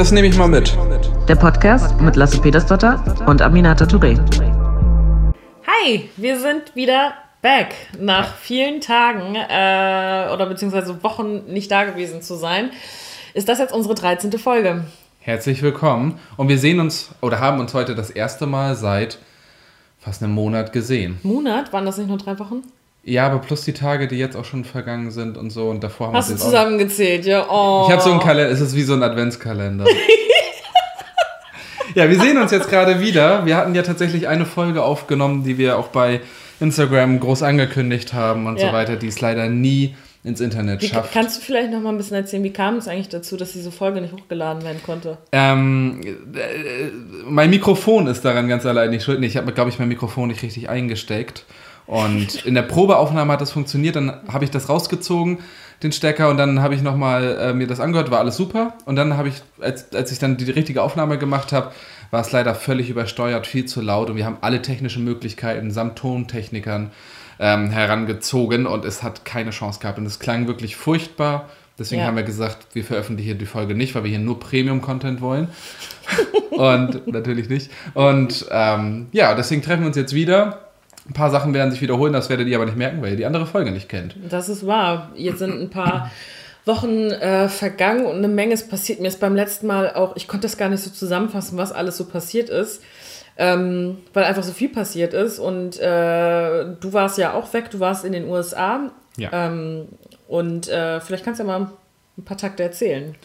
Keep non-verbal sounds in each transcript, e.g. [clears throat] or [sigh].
Das nehme ich mal mit. Der Podcast mit Lasse Petersdotter und Aminata Touré. Hi, wir sind wieder back nach vielen Tagen äh, oder beziehungsweise Wochen nicht da gewesen zu sein. Ist das jetzt unsere 13. Folge? Herzlich willkommen. Und wir sehen uns oder haben uns heute das erste Mal seit fast einem Monat gesehen. Monat? Waren das nicht nur drei Wochen? Ja, aber plus die Tage, die jetzt auch schon vergangen sind und so und davor haben Hast wir du zusammengezählt, ja? Oh. Ich habe so einen Kalender, es ist wie so ein Adventskalender. [laughs] ja, wir sehen uns jetzt gerade wieder. Wir hatten ja tatsächlich eine Folge aufgenommen, die wir auch bei Instagram groß angekündigt haben und Ja. so weiter, die es leider nie ins Internet Wie, schafft. kannst du vielleicht noch mal ein bisschen erzählen, wie kam es eigentlich dazu, dass diese Folge nicht hochgeladen werden konnte? Ähm, äh, mein Mikrofon ist daran ganz allein nicht schuld. Nee, ich habe, glaube ich, mein Mikrofon nicht richtig eingesteckt. Und in der Probeaufnahme hat das funktioniert. Dann habe ich das rausgezogen, den Stecker, und dann habe ich nochmal äh, mir das angehört, war alles super. Und dann habe ich, als, als ich dann die richtige Aufnahme gemacht habe, war es leider völlig übersteuert, viel zu laut. Und wir haben alle technischen Möglichkeiten samt Tontechnikern ähm, herangezogen und es hat keine Chance gehabt. Und es klang wirklich furchtbar. Deswegen Ja. haben wir gesagt, wir veröffentlichen die Folge nicht, weil wir hier nur Premium-Content wollen. [laughs] und natürlich nicht. Und ähm, ja, deswegen treffen wir uns jetzt wieder. Ein paar Sachen werden sich wiederholen, das werdet ihr aber nicht merken, weil ihr die andere Folge nicht kennt. Das ist wahr. Jetzt sind ein paar Wochen äh, vergangen und eine Menge ist passiert. Mir ist beim letzten Mal auch, ich konnte das gar nicht so zusammenfassen, was alles so passiert ist, ähm, weil einfach so viel passiert ist. Und äh, du warst ja auch weg, du warst in den USA. Ja. Ähm, und äh, vielleicht kannst du ja mal ein paar Takte erzählen.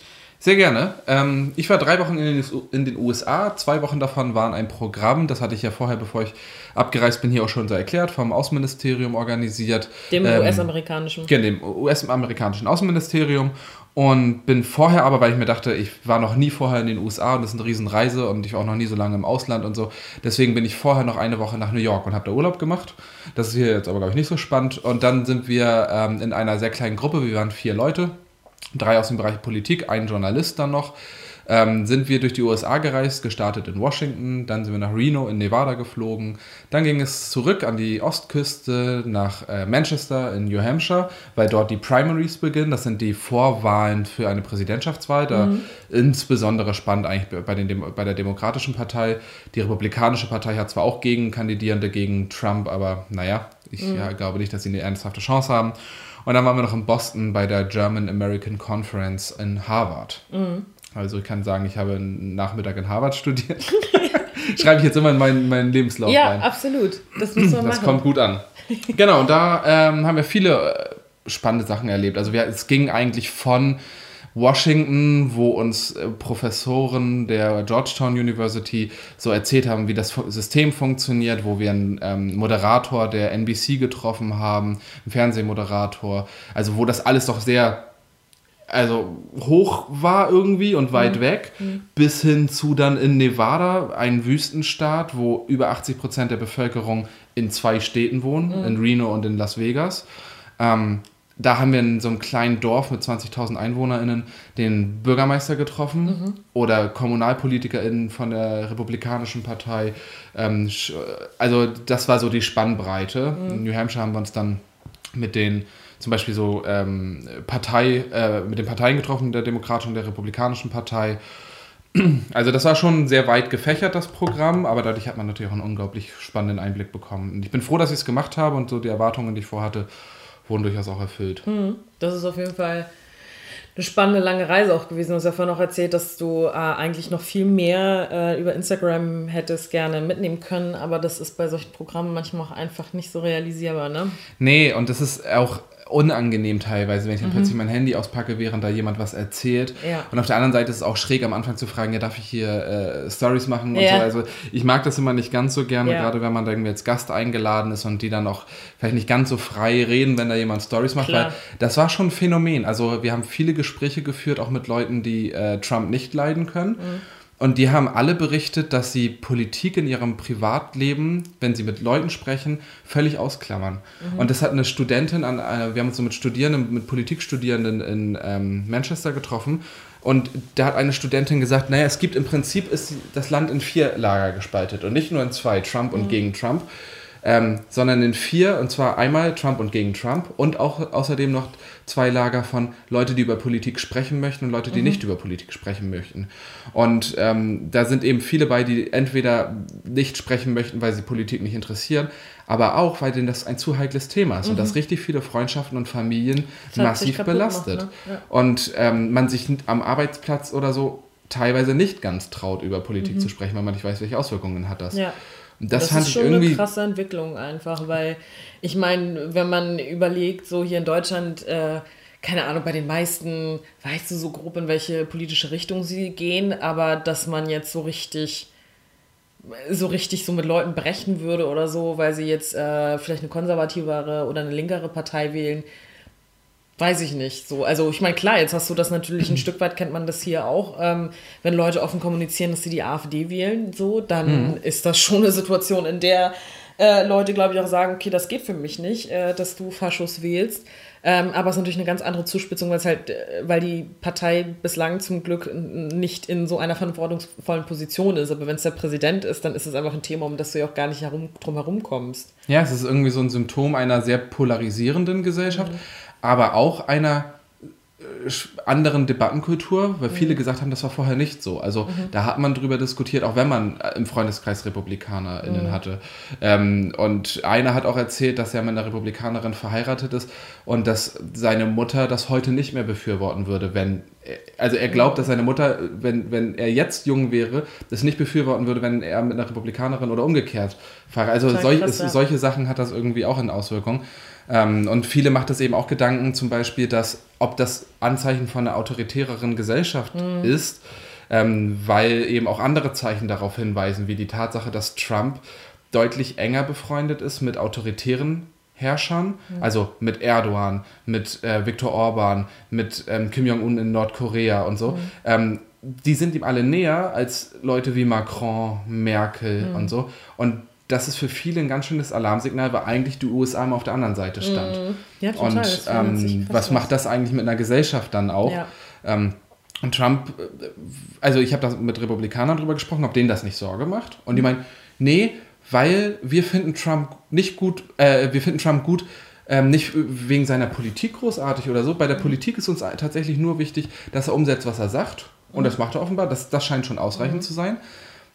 Sehr gerne. Ähm, ich war drei Wochen in den, in den USA. Zwei Wochen davon waren ein Programm, das hatte ich ja vorher, bevor ich abgereist bin, hier auch schon so erklärt, vom Außenministerium organisiert. Dem Ähm, US-amerikanischen. Ja, dem US-amerikanischen Außenministerium und bin vorher aber, weil ich mir dachte, ich war noch nie vorher in den USA und das ist eine Riesenreise und ich war auch noch nie so lange im Ausland und so. Deswegen bin ich vorher noch eine Woche nach New York und habe da Urlaub gemacht. Das ist hier jetzt aber, glaube ich, nicht so spannend. Und dann sind wir ähm, in einer sehr kleinen Gruppe, wir waren vier Leute, drei aus dem Bereich Politik, ein Journalist dann noch. Ähm, sind wir durch die USA gereist, gestartet in Washington, dann sind wir nach Reno in Nevada geflogen, dann ging es zurück an die Ostküste nach äh, Manchester in New Hampshire, weil dort die Primaries beginnen, das sind die Vorwahlen für eine Präsidentschaftswahl, da insbesondere spannend eigentlich bei, den bei der Demokratischen Partei, die Republikanische Partei hat zwar auch Gegenkandidierende gegen Trump, aber naja, ich ja, glaube nicht, dass sie eine ernsthafte Chance haben. Und dann waren wir noch in Boston bei der German American Conference in Harvard. Also ich kann sagen, ich habe einen Nachmittag in Harvard studiert. [laughs] [laughs] Schreibe ich jetzt immer in meinen, meinen Lebenslauf Ja, rein. absolut. Das muss man Das machen. kommt gut an. [laughs] Genau, und da ähm, haben wir viele äh, spannende Sachen erlebt. Also wir, es ging eigentlich von Washington, wo uns äh, Professoren der Georgetown University so erzählt haben, wie das System funktioniert, wo wir einen ähm, Moderator der NBC getroffen haben, einen Fernsehmoderator, also wo das alles doch sehr also hoch war irgendwie und weit weg, bis hin zu dann in Nevada, ein Wüstenstaat, wo über 80 Prozent der Bevölkerung in zwei Städten wohnen, in Reno und in Las Vegas. Ähm, da haben wir in so einem kleinen Dorf mit 20.000 EinwohnerInnen den Bürgermeister getroffen oder KommunalpolitikerInnen von der Republikanischen Partei. Ähm, sch- also das war so die Spannbreite. In New Hampshire haben wir uns dann mit den zum Beispiel so ähm, Partei, äh, mit den Parteien getroffen, der Demokratischen und der Republikanischen Partei. Also das war schon sehr weit gefächert, das Programm, aber dadurch hat man natürlich auch einen unglaublich spannenden Einblick bekommen. Und ich bin froh, dass ich es gemacht habe und so die Erwartungen, die ich vorhatte, wurden durchaus auch erfüllt. Das ist auf jeden Fall eine spannende lange Reise auch gewesen. Du hast ja vorhin auch erzählt, dass du äh, eigentlich noch viel mehr äh, über Instagram hättest gerne mitnehmen können, aber das ist bei solchen Programmen manchmal auch einfach nicht so realisierbar, ne? Nee, und das ist auch unangenehm teilweise, wenn ich dann plötzlich mein Handy auspacke, während da jemand was erzählt. Ja. Und auf der anderen Seite ist es auch schräg am Anfang zu fragen, ja, darf ich hier äh, Stories machen und Ja. so. Also ich mag das immer nicht ganz so gerne, Ja. gerade wenn man da irgendwie als Gast eingeladen ist und die dann auch vielleicht nicht ganz so frei reden, wenn da jemand Stories macht, Klar. weil das war schon ein Phänomen. Also wir haben viele Gespräche geführt, auch mit Leuten, die äh, Trump nicht leiden können. Mhm. Und die haben alle berichtet, dass sie Politik in ihrem Privatleben, wenn sie mit Leuten sprechen, völlig ausklammern. Und das hat eine Studentin, an, äh, wir haben uns so mit Studierenden, mit Politikstudierenden in ähm, Manchester getroffen. Und da hat eine Studentin gesagt, naja, es gibt im Prinzip ist das Land in vier Lager gespaltet und nicht nur in zwei, Trump und gegen Trump. Ähm, sondern in vier, und zwar einmal Trump und gegen Trump und auch außerdem noch zwei Lager von Leute, die über Politik sprechen möchten und Leute, die mhm. nicht über Politik sprechen möchten. Und ähm, da sind eben viele bei, die entweder nicht sprechen möchten, weil sie Politik nicht interessieren, aber auch, weil denen das ein zu heikles Thema ist mhm. und das richtig viele Freundschaften und Familien massiv belastet. Macht, ne? ja. Und ähm, man sich am Arbeitsplatz oder so teilweise nicht ganz traut, über Politik mhm. zu sprechen, weil man nicht weiß, welche Auswirkungen hat das. Ja. Das, das fand ist schon irgendwie eine krasse Entwicklung einfach, weil ich meine, wenn man überlegt, so hier in Deutschland, äh, keine Ahnung, bei den meisten weißt du so grob, in welche politische Richtung sie gehen, aber dass man jetzt so richtig so richtig so mit Leuten brechen würde oder so, weil sie jetzt äh, vielleicht eine konservativere oder eine linkere Partei wählen, Weiß ich nicht. So, also ich meine, klar, jetzt hast du das natürlich ein [clears throat] Stück weit kennt man das hier auch. Ähm, wenn Leute offen kommunizieren, dass sie die AfD wählen, so, dann mhm. ist das schon eine Situation, in der äh, Leute, glaube ich, auch sagen, okay, das geht für mich nicht, äh, dass du Faschus wählst. Ähm, aber es ist natürlich eine ganz andere Zuspitzung, weil es halt, äh, weil die Partei bislang zum Glück nicht in so einer verantwortungsvollen Position ist. Aber wenn es der Präsident ist, dann ist es einfach ein Thema, um das du ja auch gar nicht herum, drum herum kommst. Ja, es ist irgendwie so ein Symptom einer sehr polarisierenden Gesellschaft. Mhm aber auch einer äh, anderen Debattenkultur, weil viele mhm. gesagt haben, das war vorher nicht so. Also mhm. da hat man drüber diskutiert, auch wenn man äh, im Freundeskreis RepublikanerInnen mhm. hatte. Ähm, und einer hat auch erzählt, dass er mit einer Republikanerin verheiratet ist und dass seine Mutter das heute nicht mehr befürworten würde, wenn äh, also er glaubt, dass seine Mutter, wenn, wenn er jetzt jung wäre, das nicht befürworten würde, wenn er mit einer Republikanerin oder umgekehrt fahre. Also solch, ja. solche Sachen hat das irgendwie auch in Auswirkungen. Ähm, und viele macht es eben auch Gedanken, zum Beispiel, dass ob das Anzeichen von einer autoritäreren Gesellschaft mhm. ist, ähm, weil eben auch andere Zeichen darauf hinweisen, wie die Tatsache, dass Trump deutlich enger befreundet ist mit autoritären Herrschern, mhm. also mit Erdogan, mit äh, Viktor Orban, mit ähm, Kim Jong-un in Nordkorea und so. Mhm. Ähm, die sind ihm alle näher als Leute wie Macron, Merkel mhm. und so. Und das ist für viele ein ganz schönes Alarmsignal, weil eigentlich die USA immer auf der anderen Seite stand. Mm. Ja, total. Und ähm, was macht das eigentlich mit einer Gesellschaft dann auch? Ja. Ähm, und Trump, äh, also ich habe da mit Republikanern drüber gesprochen, ob denen das nicht Sorge macht. Und die mhm. meinen, nee, weil wir finden Trump nicht gut, äh, wir finden Trump gut, ähm, nicht wegen seiner Politik großartig oder so. Bei der mhm. Politik ist uns tatsächlich nur wichtig, dass er umsetzt, was er sagt. Und mhm. das macht er offenbar. Das, das scheint schon ausreichend mhm. zu sein.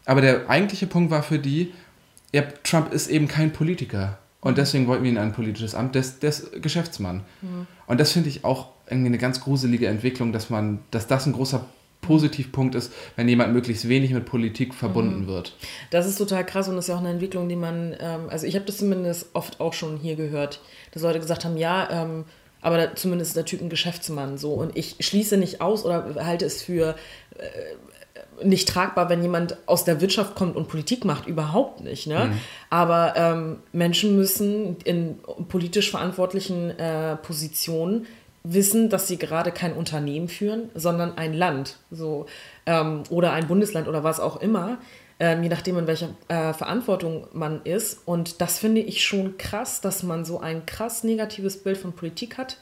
Aber der eigentliche Punkt war für die, ja, Trump ist eben kein Politiker. Und deswegen wollten wir ihn ein politisches Amt, des, des Geschäftsmann. Mhm. Und das finde ich auch irgendwie eine ganz gruselige Entwicklung, dass man, dass das ein großer Positivpunkt ist, wenn jemand möglichst wenig mit Politik verbunden mhm. wird. Das ist total krass und das ist ja auch eine Entwicklung, die man, ähm, also ich habe das zumindest oft auch schon hier gehört, dass Leute gesagt haben, ja, ähm, aber da, zumindest ist der Typ ein Geschäftsmann so und ich schließe nicht aus oder halte es für äh, nicht tragbar, wenn jemand aus der Wirtschaft kommt und Politik macht, überhaupt nicht. Ne? Mhm. Aber ähm, Menschen müssen in politisch verantwortlichen äh, Positionen wissen, dass sie gerade kein Unternehmen führen, sondern ein Land so, ähm, oder ein Bundesland oder was auch immer, ähm, je nachdem, in welcher äh, Verantwortung man ist. Und das finde ich schon krass, dass man so ein krass negatives Bild von Politik hat,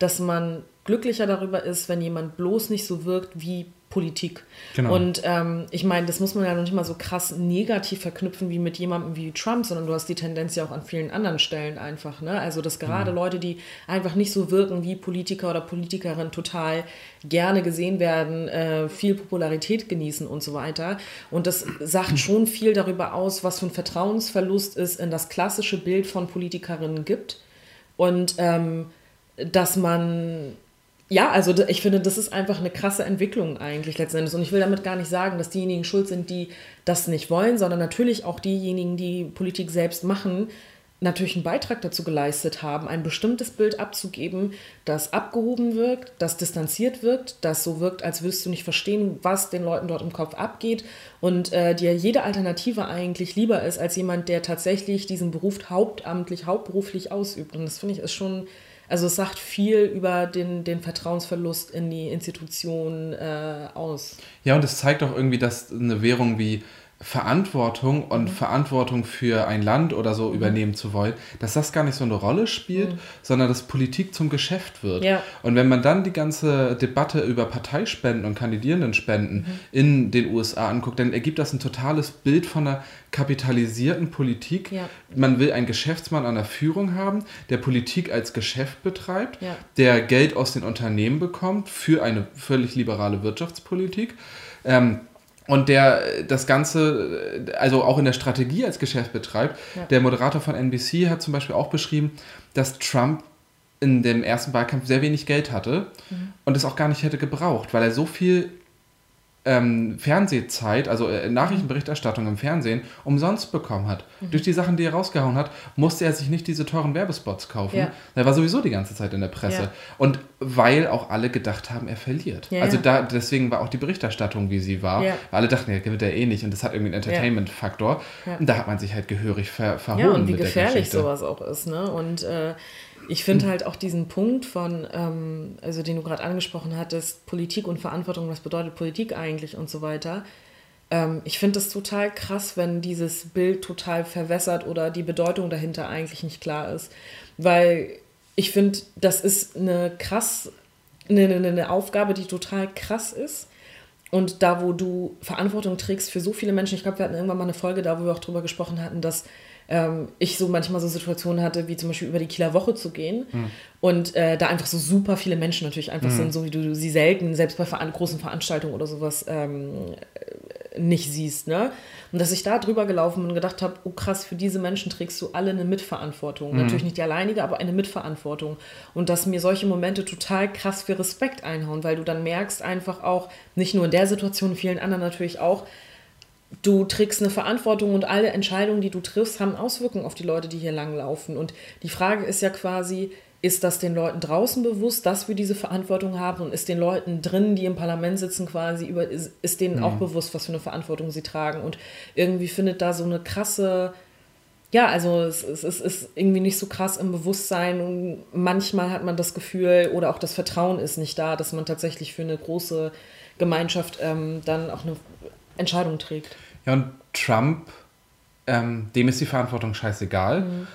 dass man glücklicher darüber ist, wenn jemand bloß nicht so wirkt wie Politik. Genau. Und ähm, ich meine, das muss man ja noch nicht mal so krass negativ verknüpfen wie mit jemandem wie Trump, sondern du hast die Tendenz ja auch an vielen anderen Stellen einfach. Ne? Also, dass gerade mhm. Leute, die einfach nicht so wirken wie Politiker oder Politikerin, total gerne gesehen werden, äh, viel Popularität genießen und so weiter. Und das sagt schon viel darüber aus, was für ein Vertrauensverlust es in das klassische Bild von Politikerinnen gibt. Und ähm, dass man ja, also ich finde, das ist einfach eine krasse Entwicklung eigentlich letzten Endes. Und ich will damit gar nicht sagen, dass diejenigen schuld sind, die das nicht wollen, sondern natürlich auch diejenigen, die Politik selbst machen, natürlich einen Beitrag dazu geleistet haben, ein bestimmtes Bild abzugeben, das abgehoben wirkt, das distanziert wirkt, das so wirkt, als würdest du nicht verstehen, was den Leuten dort im Kopf abgeht und äh, dir jede Alternative eigentlich lieber ist als jemand, der tatsächlich diesen Beruf hauptamtlich, hauptberuflich ausübt. Und das finde ich ist schon also es sagt viel über den, den Vertrauensverlust in die Institution äh, aus. Ja, und es zeigt auch irgendwie, dass eine Währung wie Verantwortung und mhm. Verantwortung für ein Land oder so mhm. übernehmen zu wollen, dass das gar nicht so eine Rolle spielt, mhm. sondern dass Politik zum Geschäft wird. Ja. Und wenn man dann die ganze Debatte über Parteispenden und Kandidierendenspenden mhm. in den USA anguckt, dann ergibt das ein totales Bild von einer kapitalisierten Politik. Ja. Man will einen Geschäftsmann an der Führung haben, der Politik als Geschäft betreibt, ja. der Geld aus den Unternehmen bekommt für eine völlig liberale Wirtschaftspolitik. Ähm, und der das Ganze, also auch in der Strategie als Geschäft betreibt. Ja. Der Moderator von NBC hat zum Beispiel auch beschrieben, dass Trump in dem ersten Wahlkampf sehr wenig Geld hatte mhm. und es auch gar nicht hätte gebraucht, weil er so viel ähm, Fernsehzeit, also äh, Nachrichtenberichterstattung im Fernsehen, umsonst bekommen hat. Mhm. Durch die Sachen, die er rausgehauen hat, musste er sich nicht diese teuren Werbespots kaufen. Ja. Er war sowieso die ganze Zeit in der Presse. Ja. Und weil auch alle gedacht haben, er verliert. Ja, also da, deswegen war auch die Berichterstattung, wie sie war. Weil alle dachten, er gewinnt er eh nicht und das hat irgendwie einen Entertainment-Faktor. Und da hat man sich halt gehörig ver verhoben. Ja, und wie gefährlich sowas auch ist. Ne? Und äh, ich finde halt auch diesen Punkt von, ähm, also den du gerade angesprochen hattest, Politik und Verantwortung, was bedeutet Politik eigentlich und so weiter. Ähm, ich finde es total krass, wenn dieses Bild total verwässert oder die Bedeutung dahinter eigentlich nicht klar ist. Weil ich finde, das ist eine krass, eine, eine Aufgabe, die total krass ist. Und da, wo du Verantwortung trägst für so viele Menschen, ich glaube, wir hatten irgendwann mal eine Folge da, wo wir auch drüber gesprochen hatten, dass ähm, ich so manchmal so Situationen hatte, wie zum Beispiel über die Kieler Woche zu gehen mhm. und äh, da einfach so super viele Menschen natürlich einfach mhm. sind, so wie du sie selten, selbst bei veran großen Veranstaltungen oder sowas, ähm, nicht siehst. Ne? Und dass ich da drüber gelaufen bin und gedacht habe, oh krass, für diese Menschen trägst du alle eine Mitverantwortung. Mhm. Natürlich nicht die alleinige, aber eine Mitverantwortung. Und dass mir solche Momente total krass für Respekt einhauen, weil du dann merkst einfach auch, nicht nur in der Situation, in vielen anderen natürlich auch, du trägst eine Verantwortung und alle Entscheidungen, die du triffst, haben Auswirkungen auf die Leute, die hier langlaufen. Und die Frage ist ja quasi, ist das den Leuten draußen bewusst, dass wir diese Verantwortung haben und ist den Leuten drin, die im Parlament sitzen, quasi über, ist, ist denen mhm. auch bewusst, was für eine Verantwortung sie tragen. Und irgendwie findet da so eine krasse, ja, also es, es, es ist irgendwie nicht so krass im Bewusstsein und manchmal hat man das Gefühl oder auch das Vertrauen ist nicht da, dass man tatsächlich für eine große Gemeinschaft ähm, dann auch eine Entscheidung trägt. Ja, und Trump, ähm, dem ist die Verantwortung scheißegal. Mhm.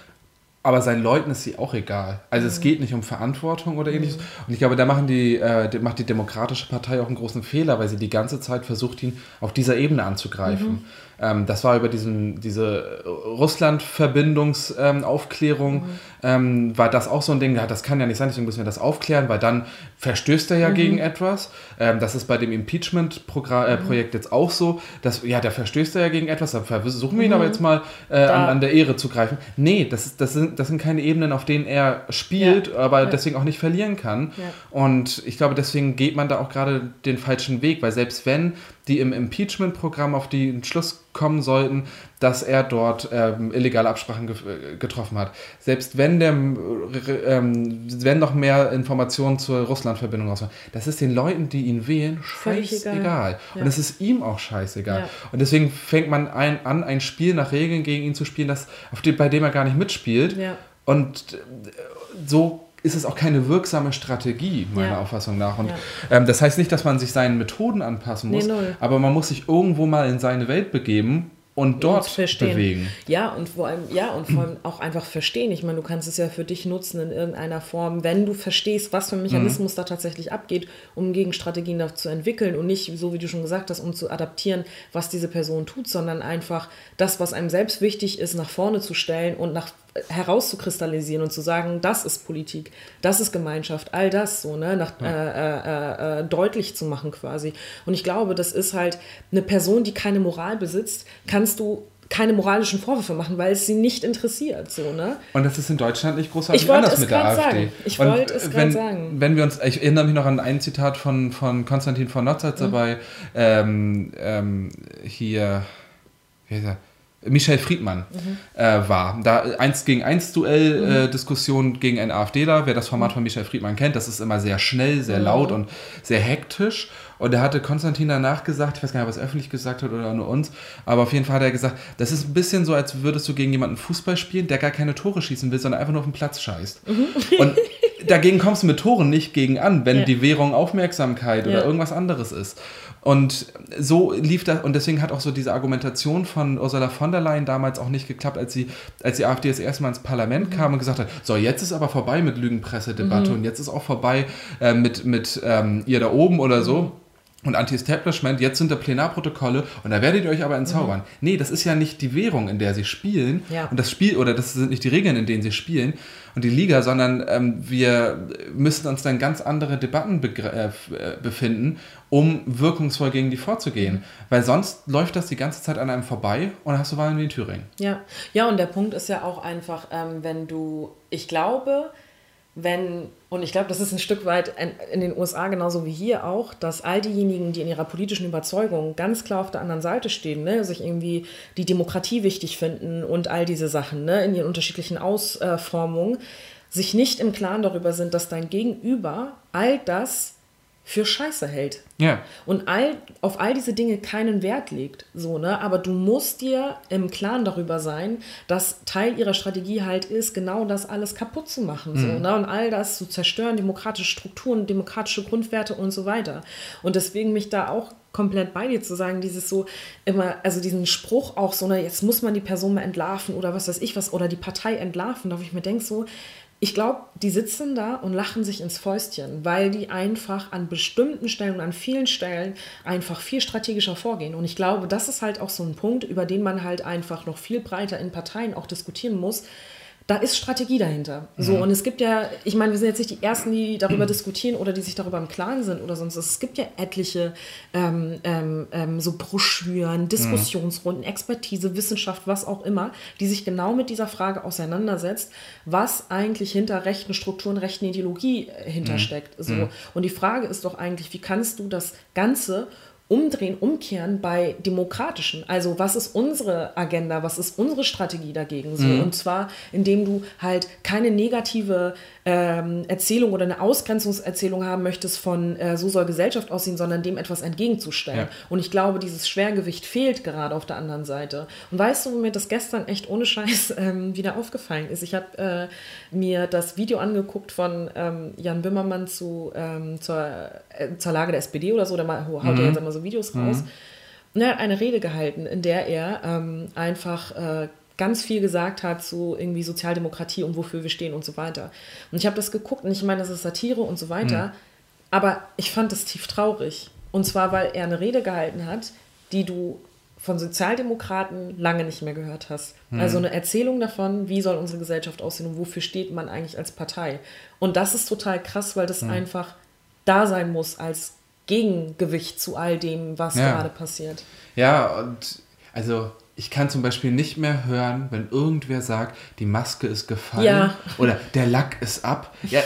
Aber seinen Leuten ist sie auch egal. Also mhm. es geht nicht um Verantwortung oder ähnliches. Mhm. Und ich glaube, da machen die, äh, macht die Demokratische Partei auch einen großen Fehler, weil sie die ganze Zeit versucht, ihn auf dieser Ebene anzugreifen. Ähm, das war über diesen, diese Russland-Verbindungsaufklärung, mhm. ähm, war das auch so ein Ding, das kann ja nicht sein, deswegen müssen wir das aufklären, weil dann verstößt er ja mhm. gegen etwas. Ähm, das ist bei dem Impeachment-Projekt äh, mhm. jetzt auch so, dass, ja, da verstößt er ja gegen etwas, da versuchen wir ihn aber mhm. jetzt mal äh, an, an, der Ehre zu greifen. Nee, das, das, sind, das sind keine Ebenen, auf denen er spielt, ja. aber ja. deswegen auch nicht verlieren kann. Ja. Und ich glaube, deswegen geht man da auch gerade den falschen Weg, weil selbst wenn die im Impeachment-Programm auf den Schluss kommen sollten, dass er dort ähm, illegale Absprachen ge äh, getroffen hat. Selbst wenn der, ähm, wenn noch mehr Informationen zur Russland-Verbindung rauskommen, das ist den Leuten, die ihn wählen, scheißegal. Ja. Und es ist ihm auch scheißegal. Ja. Und deswegen fängt man ein, an, ein Spiel nach Regeln gegen ihn zu spielen, das, auf die, bei dem er gar nicht mitspielt. Ja. Und äh, so ist es auch keine wirksame Strategie, meiner ja. Auffassung nach. Und ja. ähm, das heißt nicht, dass man sich seinen Methoden anpassen muss, nee, aber man muss sich irgendwo mal in seine Welt begeben und dort verstehen. bewegen. Ja, und vor allem, ja, und vor allem auch einfach verstehen. Ich meine, du kannst es ja für dich nutzen in irgendeiner Form, wenn du verstehst, was für ein Mechanismus mhm. da tatsächlich abgeht, um Gegenstrategien zu entwickeln und nicht, so wie du schon gesagt hast, um zu adaptieren, was diese Person tut, sondern einfach das, was einem selbst wichtig ist, nach vorne zu stellen und nach herauszukristallisieren und zu sagen, das ist Politik, das ist Gemeinschaft, all das so, ne, nach, ja. äh, äh, äh, deutlich zu machen quasi. Und ich glaube, das ist halt eine Person, die keine Moral besitzt, kannst du keine moralischen Vorwürfe machen, weil es sie nicht interessiert. So, ne? Und das ist in Deutschland nicht großartig anders mit der AfD. Sagen. Ich wollte es gerade sagen. Wenn wir uns, ich erinnere mich noch an ein Zitat von, von Konstantin von Notzatz mhm. dabei, ähm, ähm, hier, wie heißt er? Michel Friedmann mhm. äh, war. Da eins gegen eins Duell mhm. äh, Diskussion gegen einen AfDler. Wer das Format von Michel Friedmann kennt, das ist immer sehr schnell, sehr mhm. laut und sehr hektisch. Und da hatte Konstantin danach gesagt, ich weiß gar nicht, ob er es öffentlich gesagt hat oder nur uns, aber auf jeden Fall hat er gesagt, das ist ein bisschen so, als würdest du gegen jemanden Fußball spielen, der gar keine Tore schießen will, sondern einfach nur auf den Platz scheißt. Mhm. Und [laughs] dagegen kommst du mit Toren nicht gegen an, wenn Ja. die Währung Aufmerksamkeit oder Ja. irgendwas anderes ist. Und so lief das, und deswegen hat auch so diese Argumentation von Ursula von der Leyen damals auch nicht geklappt, als sie, als die AfD das erste Mal ins Parlament kam und gesagt hat, so, jetzt ist aber vorbei mit Lügenpressedebatte und jetzt ist auch vorbei äh, mit, mit ähm, ihr da oben oder so. Und Anti-Establishment, jetzt sind da Plenarprotokolle und da werdet ihr euch aber entzaubern. Nee, das ist ja nicht die Währung, in der sie spielen. Ja. Und das Spiel, oder das sind nicht die Regeln, in denen sie spielen und die Liga, sondern ähm, wir müssen uns dann ganz andere Debatten begr- äh, äh, befinden, um wirkungsvoll gegen die vorzugehen. Weil sonst läuft das die ganze Zeit an einem vorbei und hast du Wahlen wie in Thüringen. Ja, ja, und der Punkt ist ja auch einfach, ähm, wenn du, ich glaube, wenn, und ich glaube, das ist ein Stück weit in, den USA genauso wie hier auch, dass all diejenigen, die in ihrer politischen Überzeugung ganz klar auf der anderen Seite stehen, ne, sich irgendwie die Demokratie wichtig finden und all diese Sachen, ne, in ihren unterschiedlichen Ausformungen, sich nicht im Klaren darüber sind, dass dein Gegenüber all das für Scheiße hält Ja. und all, auf all diese Dinge keinen Wert legt. So, ne? Aber du musst dir im Klaren darüber sein, dass Teil ihrer Strategie halt ist, genau das alles kaputt zu machen. So, ne? Und all das zu zerstören, demokratische Strukturen, demokratische Grundwerte und so weiter. Und deswegen mich da auch komplett bei dir zu sagen, dieses so immer, also diesen Spruch auch so, ne, jetzt muss man die Person mal entlarven oder was weiß ich was, oder die Partei entlarven, da wo ich mir denke, so, ich glaube, die sitzen da und lachen sich ins Fäustchen, weil die einfach an bestimmten Stellen und an vielen Stellen einfach viel strategischer vorgehen. Und ich glaube, das ist halt auch so ein Punkt, über den man halt einfach noch viel breiter in Parteien auch diskutieren muss. Da ist Strategie dahinter. So, und es gibt ja, ich meine, wir sind jetzt nicht die Ersten, die darüber diskutieren oder die sich darüber im Klaren sind oder sonst. was. Es gibt ja etliche ähm, ähm, ähm, so Broschüren, Diskussionsrunden, Expertise, Wissenschaft, was auch immer, die sich genau mit dieser Frage auseinandersetzt, was eigentlich hinter rechten Strukturen, rechten Ideologie äh, hintersteckt. So. Und die Frage ist doch eigentlich, wie kannst du das Ganze umdrehen, umkehren bei demokratischen. Also was ist unsere Agenda, was ist unsere Strategie dagegen? So? Und zwar, indem du halt keine negative ähm, Erzählung oder eine Ausgrenzungserzählung haben möchtest von äh, so soll Gesellschaft aussehen, sondern dem etwas entgegenzustellen. Ja. Und ich glaube, dieses Schwergewicht fehlt gerade auf der anderen Seite. Und weißt du, wo mir das gestern echt ohne Scheiß [laughs] ähm, wieder aufgefallen ist? Ich habe äh, mir das Video angeguckt von ähm, Jan Böhmermann zu, ähm, zur, äh, zur Lage der SPD oder so, da mal, haut er jetzt immer so Videos raus. Und er hat eine Rede gehalten, in der er ähm, einfach äh, ganz viel gesagt hat zu irgendwie Sozialdemokratie und wofür wir stehen und so weiter. Und ich habe das geguckt und ich meine, das ist Satire und so weiter, aber ich fand das tief traurig. Und zwar, weil er eine Rede gehalten hat, die du von Sozialdemokraten lange nicht mehr gehört hast. Also eine Erzählung davon, wie soll unsere Gesellschaft aussehen und wofür steht man eigentlich als Partei. Und das ist total krass, weil das einfach da sein muss als Gegengewicht zu all dem, was Ja. gerade passiert. Ja, und also ich kann zum Beispiel nicht mehr hören, wenn irgendwer sagt, die Maske ist gefallen Ja. oder der Lack ist ab. Ja,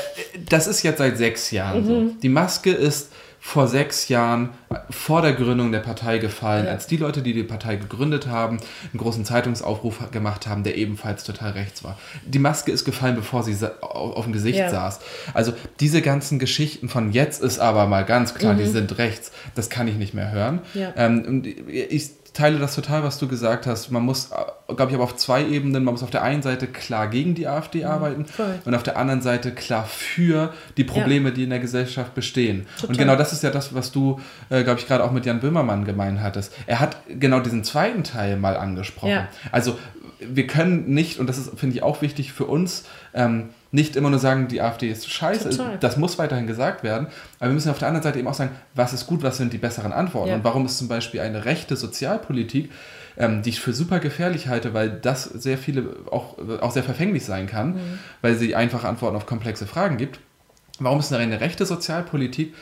das ist jetzt seit sechs Jahren Mhm. so. Die Maske ist vor sechs Jahren vor der Gründung der Partei gefallen, als die Leute, die die Partei gegründet haben, einen großen Zeitungsaufruf gemacht haben, der ebenfalls total rechts war. Die Maske ist gefallen, bevor sie auf dem Gesicht Ja. saß. Also diese ganzen Geschichten von jetzt ist aber mal ganz klar, die sind rechts, das kann ich nicht mehr hören. Mhm. Ja. Ähm, und ich teile das total, was du gesagt hast. Man muss, glaube ich, aber auf zwei Ebenen, man muss auf der einen Seite klar gegen die AfD arbeiten Mhm. voll. und auf der anderen Seite klar für die Probleme, die in der Gesellschaft bestehen. Und Total. genau das ist ja das, was du, äh, glaube ich, gerade auch mit Jan Böhmermann gemeint hattest. Er hat genau diesen zweiten Teil mal angesprochen. Ja. Also wir können nicht, und das ist, finde ich, auch wichtig für uns, ähm, nicht immer nur sagen, die AfD ist scheiße. Total. Das muss weiterhin gesagt werden. Aber wir müssen auf der anderen Seite eben auch sagen, was ist gut, was sind die besseren Antworten. Ja. Und warum ist zum Beispiel eine rechte Sozialpolitik, ähm, die ich für super gefährlich halte, weil das sehr viele auch, auch sehr verfänglich sein kann, Mhm. weil sie einfache Antworten auf komplexe Fragen gibt. Warum ist eine rechte Sozialpolitik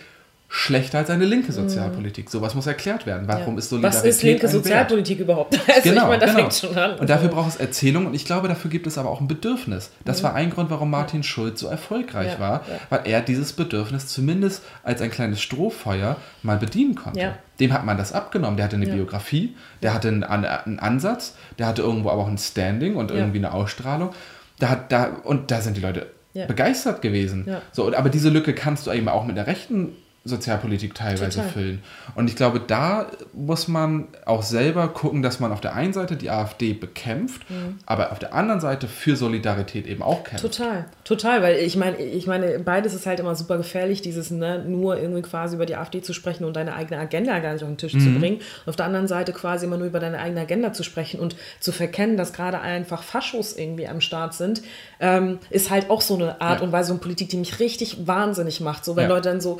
schlechter als eine linke Sozialpolitik? Sowas muss erklärt werden. Warum Mhm. Ja. ist Solidarität Was ist linke ein Wert? Sozialpolitik überhaupt? [laughs] Also Genau, ich meine, da genau. fängt schon an. Und dafür braucht es Erzählung und ich glaube, dafür gibt es aber auch ein Bedürfnis. Das war ein Grund, warum Martin Schulz so erfolgreich Ja, war, ja. weil er dieses Bedürfnis zumindest als ein kleines Strohfeuer mal bedienen konnte. Ja. Dem hat man das abgenommen. Der hatte eine Ja. Biografie, der hatte einen, einen Ansatz, der hatte irgendwo aber auch ein Standing und Ja. irgendwie eine Ausstrahlung. Da hat, da, und da sind die Leute Ja. begeistert gewesen. Ja. So, aber diese Lücke kannst du eben auch mit der rechten Sozialpolitik teilweise Total. füllen. Und ich glaube, da muss man auch selber gucken, dass man auf der einen Seite die AfD bekämpft, aber auf der anderen Seite für Solidarität eben auch kämpft. Total, total, weil ich meine, ich meine, beides ist halt immer super gefährlich, dieses ne, nur irgendwie quasi über die AfD zu sprechen und deine eigene Agenda gar nicht auf den Tisch zu bringen. Und auf der anderen Seite quasi immer nur über deine eigene Agenda zu sprechen und zu verkennen, dass gerade einfach Faschos irgendwie am Start sind, ähm, ist halt auch so eine Art Ja. und Weise von Politik, die mich richtig wahnsinnig macht. So, wenn Ja. Leute dann so,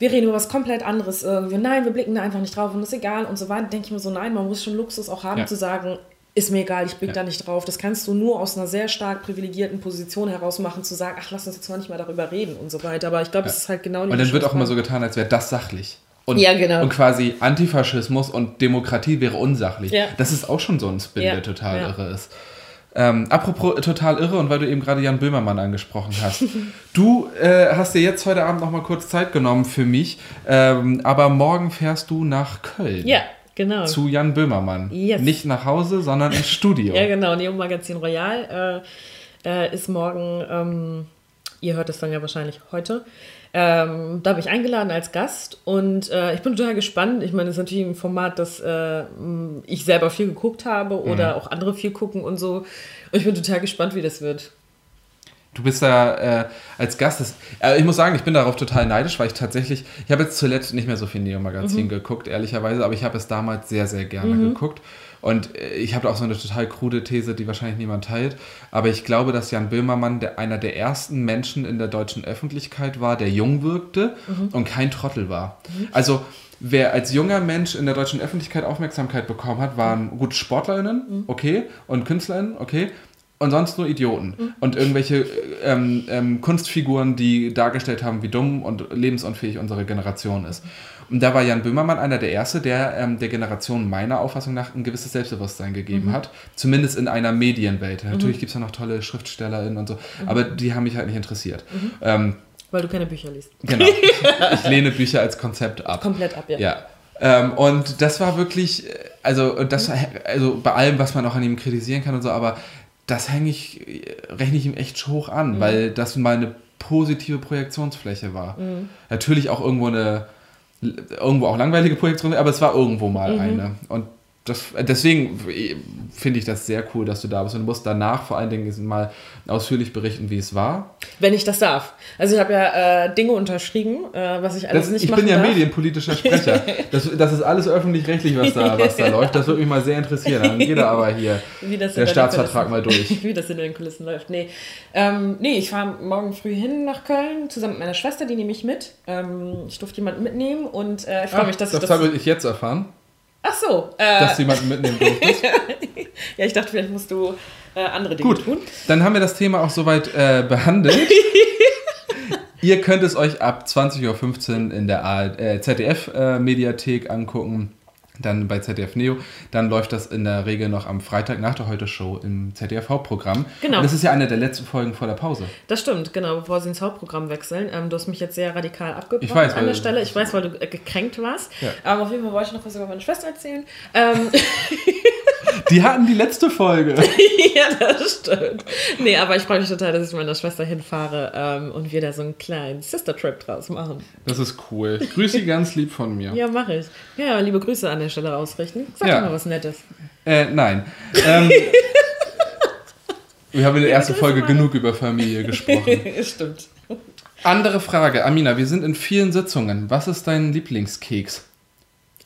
wir reden über was komplett anderes, irgendwie, nein, wir blicken da einfach nicht drauf und das ist egal und so weiter, denke ich mir so, nein, man muss schon Luxus auch haben Ja. zu sagen, ist mir egal, ich blick Ja. da nicht drauf. Das kannst du nur aus einer sehr stark privilegierten Position heraus machen, zu sagen, ach, lass uns jetzt mal nicht mehr darüber reden und so weiter. Aber ich glaube, es ist halt genau die Und dann wird auch immer so getan, als wäre das sachlich. Und, Ja, genau. Und quasi Antifaschismus und Demokratie wäre unsachlich. Ja. Das ist auch schon so ein Spin, Ja, der total ja. irre ist. Ähm, apropos total irre und weil du eben gerade Jan Böhmermann angesprochen hast. [laughs] du äh, hast dir jetzt heute Abend noch mal kurz Zeit genommen für mich, ähm, aber morgen fährst du nach Köln. Ja, genau. Zu Jan Böhmermann. Yes. Nicht nach Hause, sondern ins Studio. [laughs] Ja, genau. Neo Magazin Royal äh, äh, ist morgen, ähm, ihr hört es dann ja wahrscheinlich heute. Ähm, da bin ich eingeladen als Gast und äh, ich bin total gespannt. Ich meine, es ist natürlich ein Format, das äh, ich selber viel geguckt habe oder auch andere viel gucken und so. Und ich bin total gespannt, wie das wird. Du bist da äh, als Gast. Das, äh, ich muss sagen, ich bin darauf total neidisch, weil ich tatsächlich, ich habe jetzt zuletzt nicht mehr so viel Neo-Magazin geguckt, ehrlicherweise, aber ich habe es damals sehr, sehr gerne geguckt. Und äh, ich habe auch so eine total krude These, die wahrscheinlich niemand teilt. Aber ich glaube, dass Jan Böhmermann der, einer der ersten Menschen in der deutschen Öffentlichkeit war, der jung wirkte und kein Trottel war. Also wer als junger Mensch in der deutschen Öffentlichkeit Aufmerksamkeit bekommen hat, waren gut SportlerInnen, okay, und KünstlerInnen, okay. Und sonst nur Idioten. Und irgendwelche ähm, ähm, Kunstfiguren, die dargestellt haben, wie dumm und lebensunfähig unsere Generation ist. Und da war Jan Böhmermann einer der Erste, der ähm, der Generation meiner Auffassung nach ein gewisses Selbstbewusstsein gegeben hat. Zumindest in einer Medienwelt. Natürlich gibt es ja noch tolle SchriftstellerInnen und so, aber die haben mich halt nicht interessiert. Ähm, Weil du keine Bücher liest. genau. [laughs] ich lehne Bücher als Konzept ab. Komplett ab, ja. Ja. Ähm, und das war wirklich, äh, also das, also bei allem, was man auch an ihm kritisieren kann und so, aber das hänge ich, äh, rechne ich ihm echt hoch an, weil das mal eine positive Projektionsfläche war. Natürlich auch irgendwo eine, irgendwo auch langweilige Projektion, aber es war irgendwo mal eine. Und das, deswegen finde ich das sehr cool, dass du da bist. Und du musst danach vor allen Dingen mal ausführlich berichten, wie es war. Wenn ich das darf. Also ich habe ja äh, Dinge unterschrieben, äh, was ich alles Das, nicht ich machen bin ja darf. medienpolitischer Sprecher. [laughs] Das, das ist alles öffentlich-rechtlich, was da, was da [laughs] läuft. Das würde mich mal sehr interessieren. Dann geht aber hier [laughs] Wie das der Staatsvertrag mal durch. Wie das hinter den Kulissen läuft. Nee, ähm, nee ich fahre morgen früh hin nach Köln, zusammen mit meiner Schwester, die nehme ich mit. Ähm, ich durfte jemanden mitnehmen und äh, ich freue mich, dass das ich das... habe ich jetzt erfahren, Ach so, äh, dass du jemanden mitnehmen durftest. [laughs] ja, ich dachte, vielleicht musst du äh, andere Dinge Gut, tun. dann haben wir das Thema auch soweit äh, behandelt. [laughs] Ihr könnt es euch ab 20.15 Uhr in der äh, ZDF-Mediathek angucken. Dann bei ZDF Neo. Dann läuft das in der Regel noch am Freitag nach der Heute-Show im ZDF-Hauptprogramm. Genau. Und das ist ja eine der letzten Folgen vor der Pause. Das stimmt, genau, bevor sie ins Hauptprogramm wechseln. Ähm, du hast mich jetzt sehr radikal abgebrochen Ich weiß, an der Stelle. Ich weiß, weil du äh, gekränkt warst. Ja. Aber auf jeden Fall wollte ich noch was über meine Schwester erzählen. Ähm, [laughs] [laughs] Die hatten die letzte Folge. [laughs] ja, das stimmt. Nee, aber ich freue mich total, dass ich mit meiner Schwester hinfahre ähm, und wir da so einen kleinen Sister-Trip draus machen. Das ist cool. Ich grüße Sie [laughs] ganz lieb von mir. Ja, mache ich. Ja, liebe Grüße an der Stelle ausrichten. Sag Ja. doch mal was Nettes. Äh, nein. Ähm, [laughs] wir haben in der ersten Folge genug über Familie gesprochen. stimmt. Andere Frage, Amina, wir sind in vielen Sitzungen. Was ist dein Lieblingskeks?